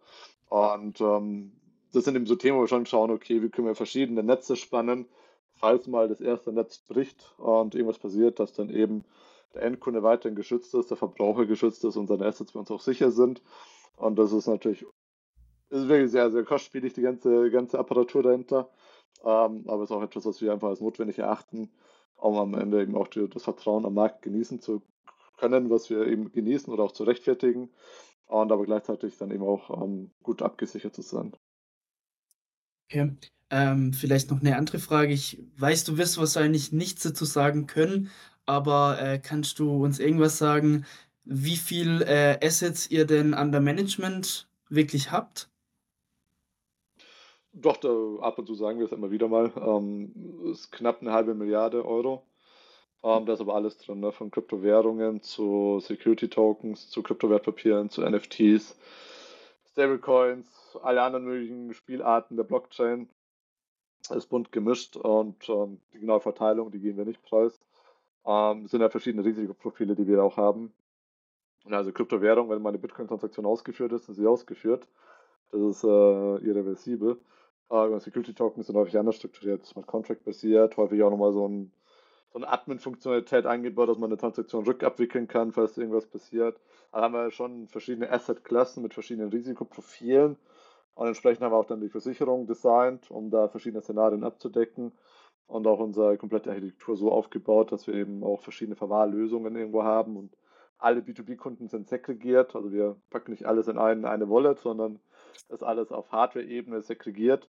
Und ähm, das sind eben so Themen, wo wir schon schauen, okay, wie können wir verschiedene Netze spannen, falls mal das erste Netz bricht und irgendwas passiert, dass dann eben der Endkunde weiterhin geschützt ist, der Verbraucher geschützt ist und seine Assets bei uns auch sicher sind. Und das ist natürlich ist wirklich sehr, sehr kostspielig, die ganze, ganze Apparatur dahinter. Ähm, aber es ist auch etwas, was wir einfach als notwendig erachten, um am Ende eben auch die, das Vertrauen am Markt genießen zu können, was wir eben genießen oder auch zu rechtfertigen. Und aber gleichzeitig dann eben auch ähm, gut abgesichert zu sein. Okay. Ähm, vielleicht noch eine andere Frage. Ich weiß, du wirst wahrscheinlich nichts dazu sagen können, aber äh, kannst du uns irgendwas sagen, wie viel äh, Assets ihr denn an der Management wirklich habt? Doch, da, ab und zu sagen wir es immer wieder mal. Ähm, ist knapp eine halbe Milliarde Euro. Ähm, da ist aber alles drin, ne? von Kryptowährungen zu Security Tokens, zu Kryptowertpapieren, zu NFTs, Stablecoins, alle anderen möglichen Spielarten der Blockchain. ist bunt gemischt und ähm, die genaue Verteilung, die geben wir nicht preis. Ähm, sind ja verschiedene Risikoprofile, die wir auch haben. Also Kryptowährung, wenn meine Bitcoin-Transaktion ausgeführt ist, ist sie ausgeführt. Das ist äh, irreversibel. Äh, Security Tokens sind häufig anders strukturiert, Smart Contract basiert, häufig auch nochmal so, ein, so eine Admin-Funktionalität eingebaut, dass man eine Transaktion rückabwickeln kann, falls irgendwas passiert. Da haben wir schon verschiedene Asset-Klassen mit verschiedenen Risikoprofilen. Und entsprechend haben wir auch dann die Versicherung designt, um da verschiedene Szenarien abzudecken. Und auch unsere komplette Architektur so aufgebaut, dass wir eben auch verschiedene Verwahrlösungen irgendwo haben. Und alle B2B-Kunden sind segregiert. Also wir packen nicht alles in eine, eine Wallet, sondern ist alles auf Hardware-Ebene segregiert.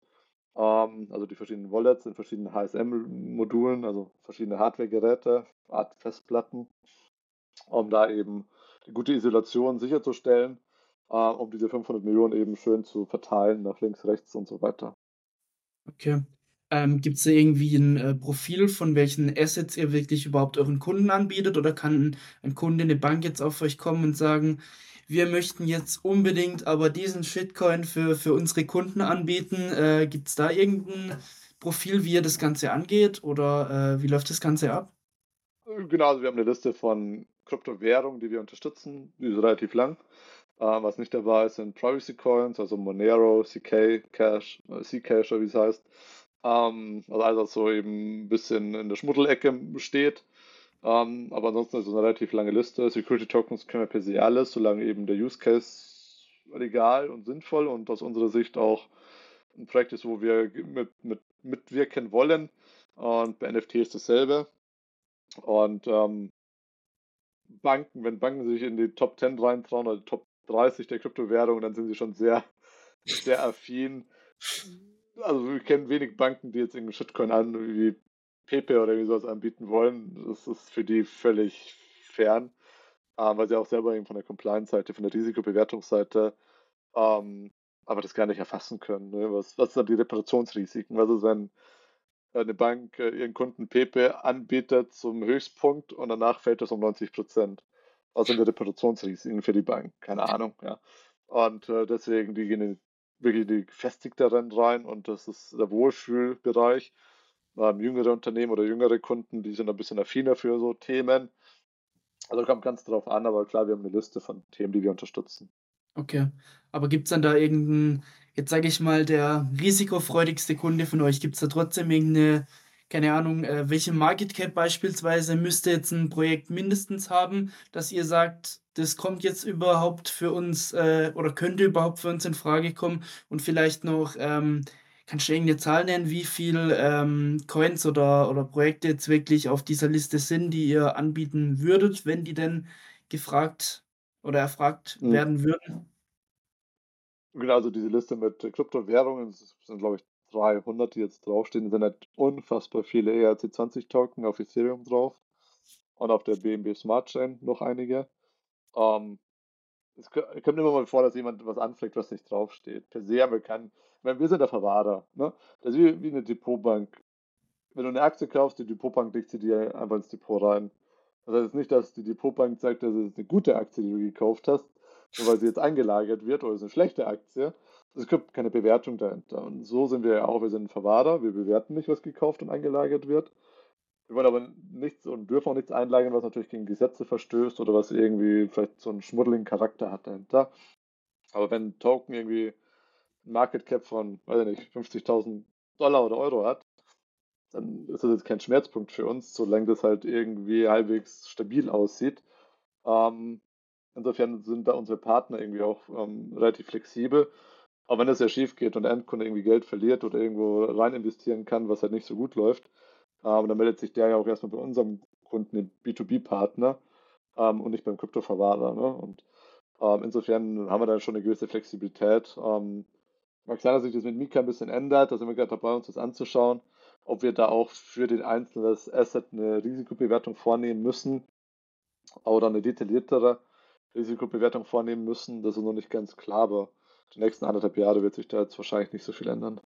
Ähm, also die verschiedenen Wallets in verschiedenen HSM-Modulen, also verschiedene Hardware-Geräte, Art Festplatten, um da eben die gute Isolation sicherzustellen, äh, um diese 500 Millionen eben schön zu verteilen nach links, rechts und so weiter. Okay. Ähm, Gibt es irgendwie ein äh, Profil, von welchen Assets ihr wirklich überhaupt euren Kunden anbietet? Oder kann ein Kunde, eine Bank jetzt auf euch kommen und sagen, wir möchten jetzt unbedingt aber diesen Shitcoin für, für unsere Kunden anbieten? Äh, Gibt es da irgendein Profil, wie ihr das Ganze angeht? Oder äh, wie läuft das Ganze ab? Genau, also wir haben eine Liste von Kryptowährungen, die wir unterstützen. Die ist relativ lang. Äh, was nicht dabei ist, sind Privacy Coins, also Monero, CK, Cash, äh, Ccash, wie es heißt. Ähm, also was so eben ein bisschen in der Schmuddelecke steht. Ähm, aber ansonsten ist es eine relativ lange Liste. Security Tokens können wir per se alles, solange eben der Use Case legal und sinnvoll und aus unserer Sicht auch ein Projekt ist, wo wir mit, mit, mitwirken wollen. Und bei NFT ist dasselbe. Und ähm, Banken, wenn Banken sich in die Top 10 reintrauen oder Top 30 der Kryptowährungen, dann sind sie schon sehr, sehr affin also wir kennen wenig Banken, die jetzt irgendeinen Shitcoin an wie Pepe oder wie sowas anbieten wollen. Das ist für die völlig fern, ähm, weil sie auch selber eben von der Compliance-Seite, von der Risikobewertungsseite ähm, aber das gar nicht erfassen können. Ne? Was, was sind die Reparationsrisiken? Was ist, wenn eine Bank äh, ihren Kunden Pepe anbietet zum Höchstpunkt und danach fällt das um 90 Prozent? Was sind die Reparationsrisiken für die Bank? Keine Ahnung, ja. Und äh, deswegen, die gehen in wirklich die gefestigteren rein und das ist der Wohlfühlbereich. Ähm, jüngere Unternehmen oder jüngere Kunden, die sind ein bisschen affiner für so Themen. Also kommt ganz drauf an, aber klar, wir haben eine Liste von Themen, die wir unterstützen. Okay, aber gibt es dann da irgendeinen, jetzt sage ich mal, der risikofreudigste Kunde von euch? Gibt es da trotzdem irgendeine keine Ahnung, äh, welche Market Cap beispielsweise müsste jetzt ein Projekt mindestens haben, dass ihr sagt, das kommt jetzt überhaupt für uns äh, oder könnte überhaupt für uns in Frage kommen und vielleicht noch, ähm, kannst du irgendeine Zahl nennen, wie viel ähm, Coins oder, oder Projekte jetzt wirklich auf dieser Liste sind, die ihr anbieten würdet, wenn die denn gefragt oder erfragt mhm. werden würden? Genau, also diese Liste mit Kryptowährungen sind, glaube ich, 300, die jetzt draufstehen, sind halt unfassbar viele ERC20-Token auf Ethereum drauf und auf der BNB Smart Chain noch einige. Ähm, es kommt immer mal vor, dass jemand was anfleckt, was nicht draufsteht. Per se haben wir keinen. Ich meine, wir sind der Verwahrer. Ne? Das ist wie, wie eine Depotbank. Wenn du eine Aktie kaufst, die Depotbank legt sie dir einfach ins Depot rein. Das heißt nicht, dass die Depotbank sagt, das ist eine gute Aktie, die du gekauft hast, nur weil sie jetzt eingelagert wird oder es ist eine schlechte Aktie. Es gibt keine Bewertung dahinter. Und so sind wir ja auch. Wir sind ein Verwahrer. Wir bewerten nicht, was gekauft und eingelagert wird. Wir wollen aber nichts und dürfen auch nichts einlagern, was natürlich gegen Gesetze verstößt oder was irgendwie vielleicht so einen schmuddeligen Charakter hat dahinter. Aber wenn ein Token irgendwie ein Market Cap von, weiß ich nicht, 50.000 Dollar oder Euro hat, dann ist das jetzt kein Schmerzpunkt für uns, solange das halt irgendwie halbwegs stabil aussieht. Ähm, insofern sind da unsere Partner irgendwie auch ähm, relativ flexibel. Aber wenn es ja schief geht und der Endkunde irgendwie Geld verliert oder irgendwo rein investieren kann, was halt nicht so gut läuft, ähm, dann meldet sich der ja auch erstmal bei unserem Kunden, dem B2B-Partner ähm, und nicht beim Kryptoverwahrer. Ne? Und ähm, insofern haben wir da schon eine gewisse Flexibilität. Ähm, mag sein, dass sich das mit Mika ein bisschen ändert. Da sind wir gerade dabei, uns das anzuschauen, ob wir da auch für den einzelnen Asset eine Risikobewertung vornehmen müssen oder eine detailliertere Risikobewertung vornehmen müssen. Das ist noch nicht ganz klar, aber die nächsten anderthalb Jahre wird sich da jetzt wahrscheinlich nicht so viel ändern.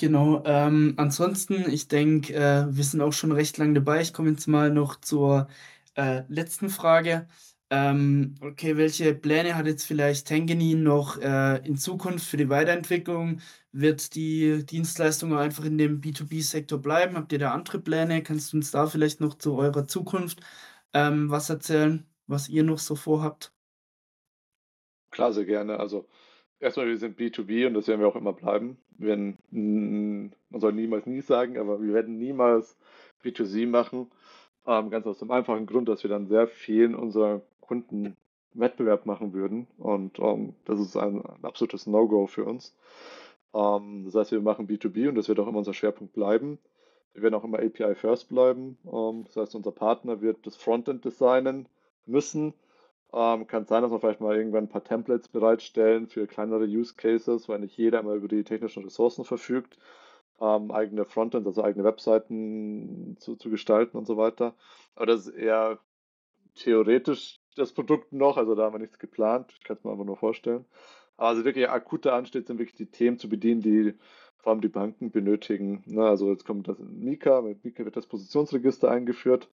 Genau, ähm, ansonsten, ich denke, äh, wir sind auch schon recht lang dabei. Ich komme jetzt mal noch zur äh, letzten Frage. Ähm, okay, welche Pläne hat jetzt vielleicht Tangany noch äh, in Zukunft für die Weiterentwicklung? Wird die Dienstleistung einfach in dem B2B-Sektor bleiben? Habt ihr da andere Pläne? Kannst du uns da vielleicht noch zu eurer Zukunft ähm, was erzählen, was ihr noch so vorhabt? Klar, sehr gerne. Also erstmal, wir sind B2B und das werden wir auch immer bleiben. Wir werden, man soll niemals nie sagen, aber wir werden niemals B2C machen. Ähm, ganz aus dem einfachen Grund, dass wir dann sehr vielen unserer Kunden Wettbewerb machen würden. Und ähm, das ist ein, ein absolutes No-Go für uns. Ähm, das heißt, wir machen B2B und das wird auch immer unser Schwerpunkt bleiben. Wir werden auch immer API First bleiben. Ähm, das heißt, unser Partner wird das Frontend designen müssen ähm, kann sein, dass wir vielleicht mal irgendwann ein paar Templates bereitstellen für kleinere Use Cases, weil nicht jeder immer über die technischen Ressourcen verfügt, ähm, eigene Frontends, also eigene Webseiten zu, zu gestalten und so weiter. Aber das ist eher theoretisch das Produkt noch, also da haben wir nichts geplant. Ich kann es mir einfach nur vorstellen. Aber also wirklich akuter ansteht, sind wirklich die Themen zu bedienen, die vor allem die Banken benötigen. Ne, also jetzt kommt das in Mika, mit Mika wird das Positionsregister eingeführt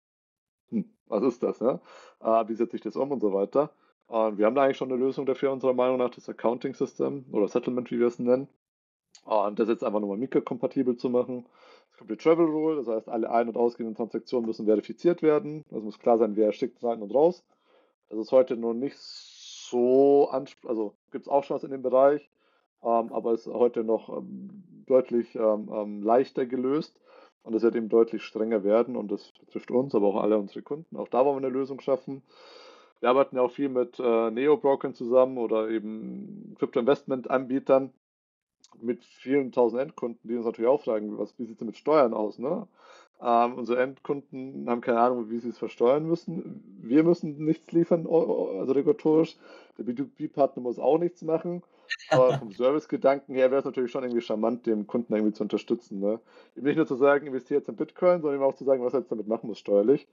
hm, was ist das, ne? Äh, wie setze ich das um und so weiter. Und wir haben da eigentlich schon eine Lösung dafür, unserer Meinung nach, das Accounting System oder Settlement, wie wir es nennen. Und das jetzt einfach nochmal Mika-kompatibel zu machen. Es kommt die Travel Rule, das heißt, alle ein- und ausgehenden Transaktionen müssen verifiziert werden. Also muss klar sein, wer schickt rein und raus. Das ist heute noch nicht so, also gibt es auch schon was in dem Bereich, ähm, aber ist heute noch ähm, deutlich ähm, ähm leichter gelöst. Und das wird eben deutlich strenger werden und das betrifft uns, aber auch alle unsere Kunden. Auch da wollen wir eine Lösung schaffen. Wir arbeiten ja auch viel mit äh, Neo-Brokern zusammen oder eben Crypto-Investment-Anbietern mit vielen tausend Endkunden, die uns natürlich auch fragen, was, wie sieht es mit Steuern aus? Ne? Ähm, unsere Endkunden haben keine Ahnung, wie sie es versteuern müssen. Wir müssen nichts liefern, also regulatorisch. Der B2B-Partner muss auch nichts machen. Aber vom Service-Gedanken her wäre es natürlich schon irgendwie charmant, den Kunden irgendwie zu unterstützen. Ne? Nicht nur zu sagen, investiere jetzt in Bitcoin, sondern auch zu sagen, was er jetzt damit machen muss steuerlich.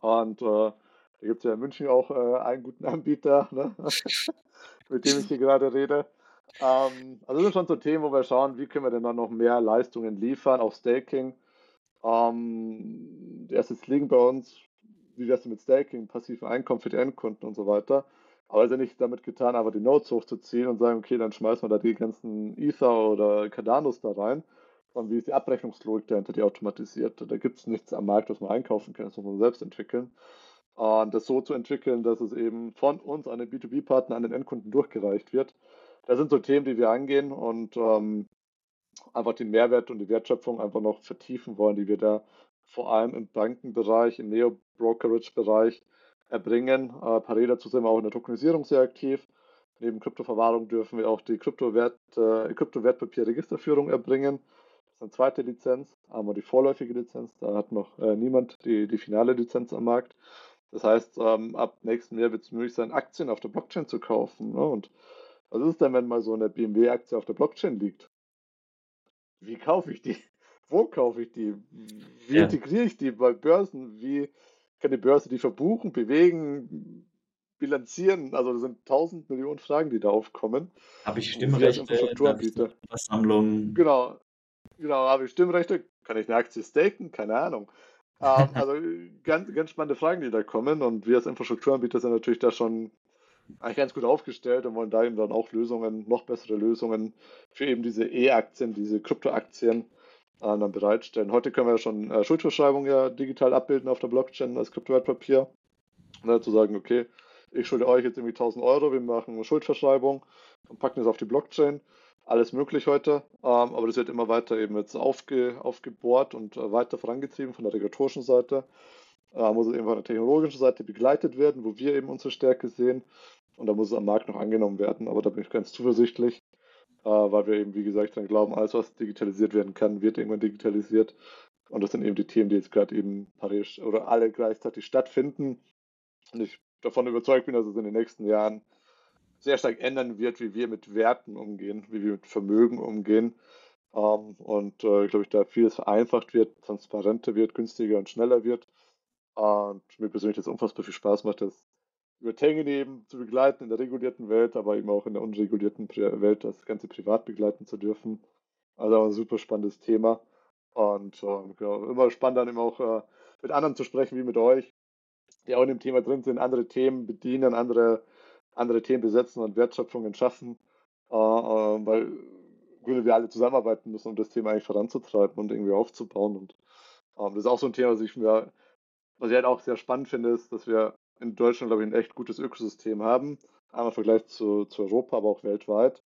Und äh, da gibt es ja in München auch äh, einen guten Anbieter, ne? mit dem ich hier gerade rede. Ähm, also das sind schon so Themen, wo wir schauen, wie können wir denn dann noch mehr Leistungen liefern, auch Staking. Ähm, die Assets liegen bei uns. Wie denn mit Staking, passive Einkommen für die Endkunden und so weiter. Aber es ist ja nicht damit getan, einfach die Nodes hochzuziehen und sagen, okay, dann schmeißen wir da die ganzen Ether oder Cardanos da rein. Und wie ist die Abrechnungslogik dahinter, die automatisiert? Da gibt es nichts am Markt, was man einkaufen kann, das muss man selbst entwickeln. Und das so zu entwickeln, dass es eben von uns an den B2B-Partner, an den Endkunden durchgereicht wird. Das sind so Themen, die wir angehen und ähm, einfach den Mehrwert und die Wertschöpfung einfach noch vertiefen wollen, die wir da vor allem im Bankenbereich, im Neo-Brokerage-Bereich erbringen. Äh, parallel dazu sind wir auch in der Tokenisierung sehr aktiv. Neben Kryptoverwahrung dürfen wir auch die Kryptowert, äh, Kryptowertpapierregisterführung erbringen. Das ist eine zweite Lizenz, aber die vorläufige Lizenz, da hat noch äh, niemand die, die finale Lizenz am Markt. Das heißt, ähm, ab nächsten Jahr wird es möglich sein, Aktien auf der Blockchain zu kaufen. Ne? Und Was ist denn, wenn mal so eine BMW-Aktie auf der Blockchain liegt? Wie kaufe ich die? Wo kaufe ich die? Wie Ja. integriere ich die bei Börsen? Wie kann die Börse die verbuchen, bewegen, bilanzieren? Also, das sind tausend Millionen Fragen, die da aufkommen. Habe ich Stimmrechte? Infrastrukturanbieter Versammlungen? Genau, genau, habe ich Stimmrechte? Kann ich eine Aktie staken? Keine Ahnung. Ähm, also ganz, ganz spannende Fragen, die da kommen. Und wir als Infrastrukturanbieter sind natürlich da schon eigentlich ganz gut aufgestellt und wollen da eben dann auch Lösungen, noch bessere Lösungen für eben diese E-Aktien, diese Kryptoaktien äh, dann bereitstellen. Heute können wir ja schon äh, Schuldverschreibungen ja digital abbilden auf der Blockchain als Kryptowertpapier. Und dazu sagen, okay, ich schulde euch jetzt irgendwie 1000 Euro, wir machen eine Schuldverschreibung und packen das auf die Blockchain. Alles möglich heute, ähm, aber das wird immer weiter eben jetzt aufge, aufgebohrt und äh, weiter vorangetrieben von der regulatorischen Seite. Äh, muss es eben von der technologischen Seite begleitet werden, wo wir eben unsere Stärke sehen. Und da muss es am Markt noch angenommen werden. Aber da bin ich ganz zuversichtlich, äh, weil wir eben, wie gesagt, dann glauben, alles, was digitalisiert werden kann, wird irgendwann digitalisiert. Und das sind eben die Themen, die jetzt gerade eben Paris oder alle gleichzeitig stattfinden. Und ich davon überzeugt bin, dass es in den nächsten Jahren sehr stark ändern wird, wie wir mit Werten umgehen, wie wir mit Vermögen umgehen. Ähm, und äh, glaube ich, da vieles vereinfacht wird, transparenter wird, günstiger und schneller wird. Und mir persönlich das unfassbar viel Spaß macht, das über Tengen eben zu begleiten in der regulierten Welt, aber eben auch in der unregulierten Welt das Ganze privat begleiten zu dürfen. Also ein super spannendes Thema. Und äh, genau, immer spannend dann eben auch äh, mit anderen zu sprechen, wie mit euch, die auch in dem Thema drin sind, andere Themen bedienen, andere, andere Themen besetzen und Wertschöpfungen schaffen, äh, äh, weil wir alle zusammenarbeiten müssen, um das Thema eigentlich voranzutreiben und irgendwie aufzubauen. Und ähm, das ist auch so ein Thema, was ich mir, was ich halt auch sehr spannend finde, ist, dass wir in Deutschland, glaube ich, ein echt gutes Ökosystem haben. Einmal im Vergleich zu, zu Europa, aber auch weltweit.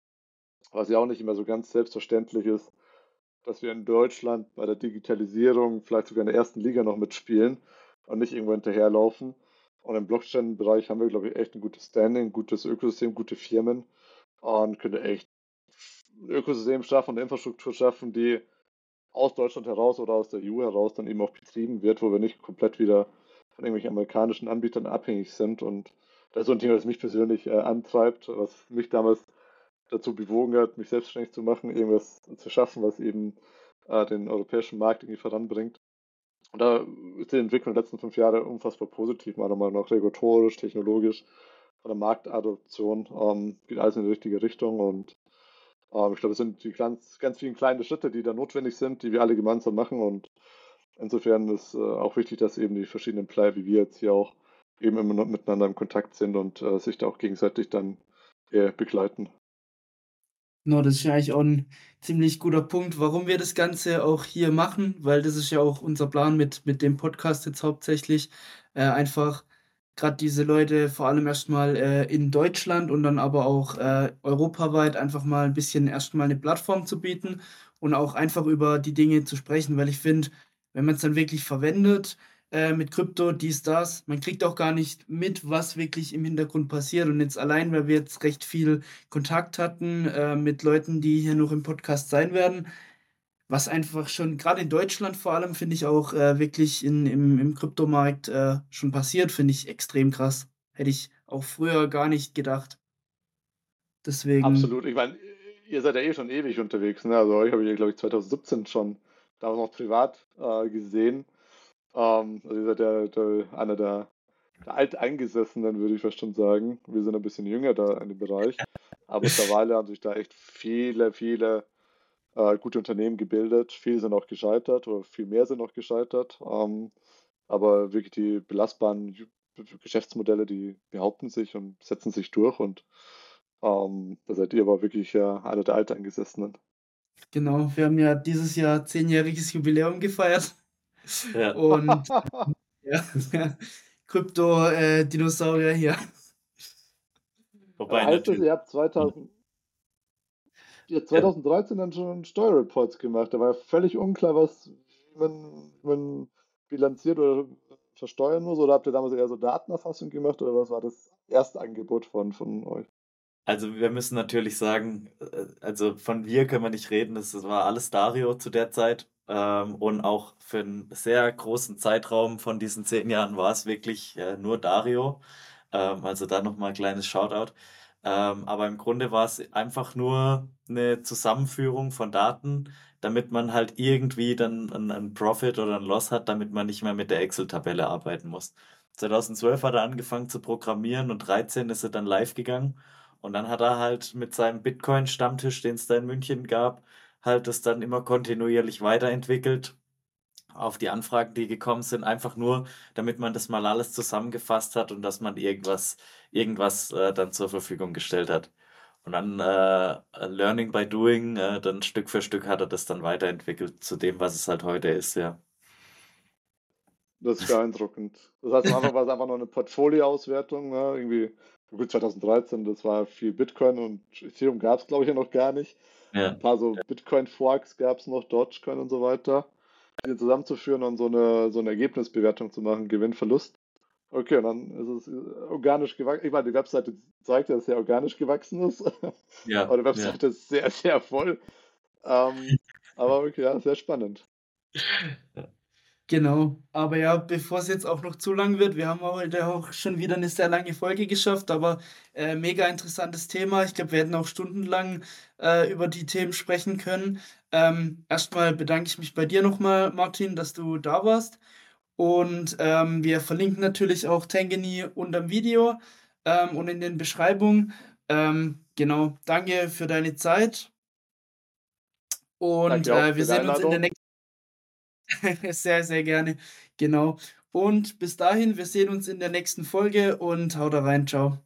Was ja auch nicht immer so ganz selbstverständlich ist, dass wir in Deutschland bei der Digitalisierung vielleicht sogar in der ersten Liga noch mitspielen und nicht irgendwo hinterherlaufen. Und im Blockchain-Bereich haben wir, glaube ich, echt ein gutes Standing, gutes Ökosystem, gute Firmen und können echt ein Ökosystem schaffen, eine Infrastruktur schaffen, die aus Deutschland heraus oder aus der EU heraus dann eben auch betrieben wird, wo wir nicht komplett wieder von irgendwelchen amerikanischen Anbietern abhängig sind. Und das ist so ein Thema, das mich persönlich äh, antreibt, was mich damals dazu bewogen hat, mich selbstständig zu machen, irgendwas zu schaffen, was eben äh, den europäischen Markt irgendwie voranbringt. Und da ist die Entwicklung der letzten fünf Jahre unfassbar positiv, meiner Meinung nach, regulatorisch, technologisch, von der Marktadoption ähm, geht alles in die richtige Richtung und ich glaube, es sind die ganz, ganz vielen kleinen Schritte, die da notwendig sind, die wir alle gemeinsam machen und insofern ist äh, auch wichtig, dass eben die verschiedenen Player, wie wir jetzt hier auch, eben immer noch miteinander im Kontakt sind und äh, sich da auch gegenseitig dann äh, begleiten. Genau, das ist ja eigentlich auch ein ziemlich guter Punkt, warum wir das Ganze auch hier machen, weil das ist ja auch unser Plan mit, mit dem Podcast jetzt hauptsächlich. Äh, einfach gerade diese Leute vor allem erstmal äh, in Deutschland und dann aber auch äh, europaweit einfach mal ein bisschen erstmal eine Plattform zu bieten und auch einfach über die Dinge zu sprechen, weil ich finde, wenn man es dann wirklich verwendet, äh, mit Krypto, dies, das. Man kriegt auch gar nicht mit, was wirklich im Hintergrund passiert. Und jetzt allein, weil wir jetzt recht viel Kontakt hatten äh, mit Leuten, die hier noch im Podcast sein werden, was einfach schon, gerade in Deutschland vor allem, finde ich auch äh, wirklich in, im, im Kryptomarkt äh, schon passiert, finde ich extrem krass. Hätte ich auch früher gar nicht gedacht. Deswegen. Absolut. Ich meine, ihr seid ja eh schon ewig unterwegs. Ne? Also euch habe ich, glaube ich, 2017 schon damals noch privat äh, gesehen. Ähm, also ihr seid ja der, einer der, der Alteingesessenen, würde ich fast schon sagen. Wir sind ein bisschen jünger da in dem Bereich. Aber mittlerweile haben sich da echt viele, viele äh, gute Unternehmen gebildet. Viele sind auch gescheitert oder viel mehr sind auch gescheitert. Ähm, aber wirklich die belastbaren Geschäftsmodelle, die behaupten sich und setzen sich durch. Und ähm, da seid ihr aber wirklich ja einer der Alteingesessenen. Genau, wir haben ja dieses Jahr zehnjähriges Jubiläum gefeiert. Ja. Und ja, Krypto-Dinosaurier äh, hier. Wobei das, ihr habt 2000, ihr habt 2013 dann schon Steuerreports gemacht. Da war völlig unklar, was man, man bilanziert oder versteuern muss. Oder habt ihr damals eher so Datenerfassung gemacht oder was war das erste Angebot von, von euch? Also wir müssen natürlich sagen, äh, also von wir können wir nicht reden, das war alles Dario zu der Zeit. Ähm, und auch für einen sehr großen Zeitraum von diesen zehn Jahren war es wirklich äh, nur Dario. Ähm, also da nochmal ein kleines Shoutout. Ähm, aber im Grunde war es einfach nur eine Zusammenführung von Daten, damit man halt irgendwie dann einen Profit oder einen Loss hat, damit man nicht mehr mit der Excel-Tabelle arbeiten muss. 2012 hat er angefangen zu programmieren und 13 ist er dann live gegangen. Und dann hat er halt mit seinem Bitcoin-Stammtisch, den es da in München gab, halt das dann immer kontinuierlich weiterentwickelt auf die Anfragen, die gekommen sind, einfach nur, damit man das mal alles zusammengefasst hat und dass man irgendwas, irgendwas äh, dann zur Verfügung gestellt hat. Und dann äh, Learning by Doing, äh, dann Stück für Stück hat er das dann weiterentwickelt zu dem, was es halt heute ist, ja. Das ist beeindruckend. Das heißt, am Anfang war es einfach nur eine Portfolioauswertung, ne? irgendwie gut 2013, das war viel Bitcoin und Ethereum gab es, glaube ich, ja noch gar nicht. Ja. Ein paar so Bitcoin-Forks gab es noch, Dogecoin und so weiter die zusammenzuführen und so eine, so eine Ergebnisbewertung zu machen, Gewinn, Verlust. Okay, und dann ist es organisch gewachsen. Ich meine, die Webseite zeigt ja, dass es sehr organisch gewachsen ist. Ja. aber die Webseite ja. ist sehr, sehr voll. Ähm, aber okay, ja, sehr spannend. Genau, aber ja, bevor es jetzt auch noch zu lang wird, wir haben heute auch schon wieder eine sehr lange Folge geschafft, aber äh, mega interessantes Thema. Ich glaube, wir hätten auch stundenlang äh, über die Themen sprechen können. Ähm, erstmal bedanke ich mich bei dir nochmal, Martin, dass du da warst. Und ähm, wir verlinken natürlich auch Tangany unterm Video ähm, und in den Beschreibungen. Ähm, genau, danke für deine Zeit. Und äh, wir sehen uns in der nächsten Sehr, sehr gerne. Genau. Und bis dahin, wir sehen uns in der nächsten Folge und haut rein. Ciao.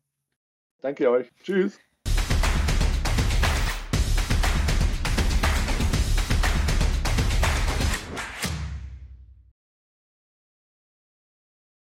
Danke euch. Tschüss.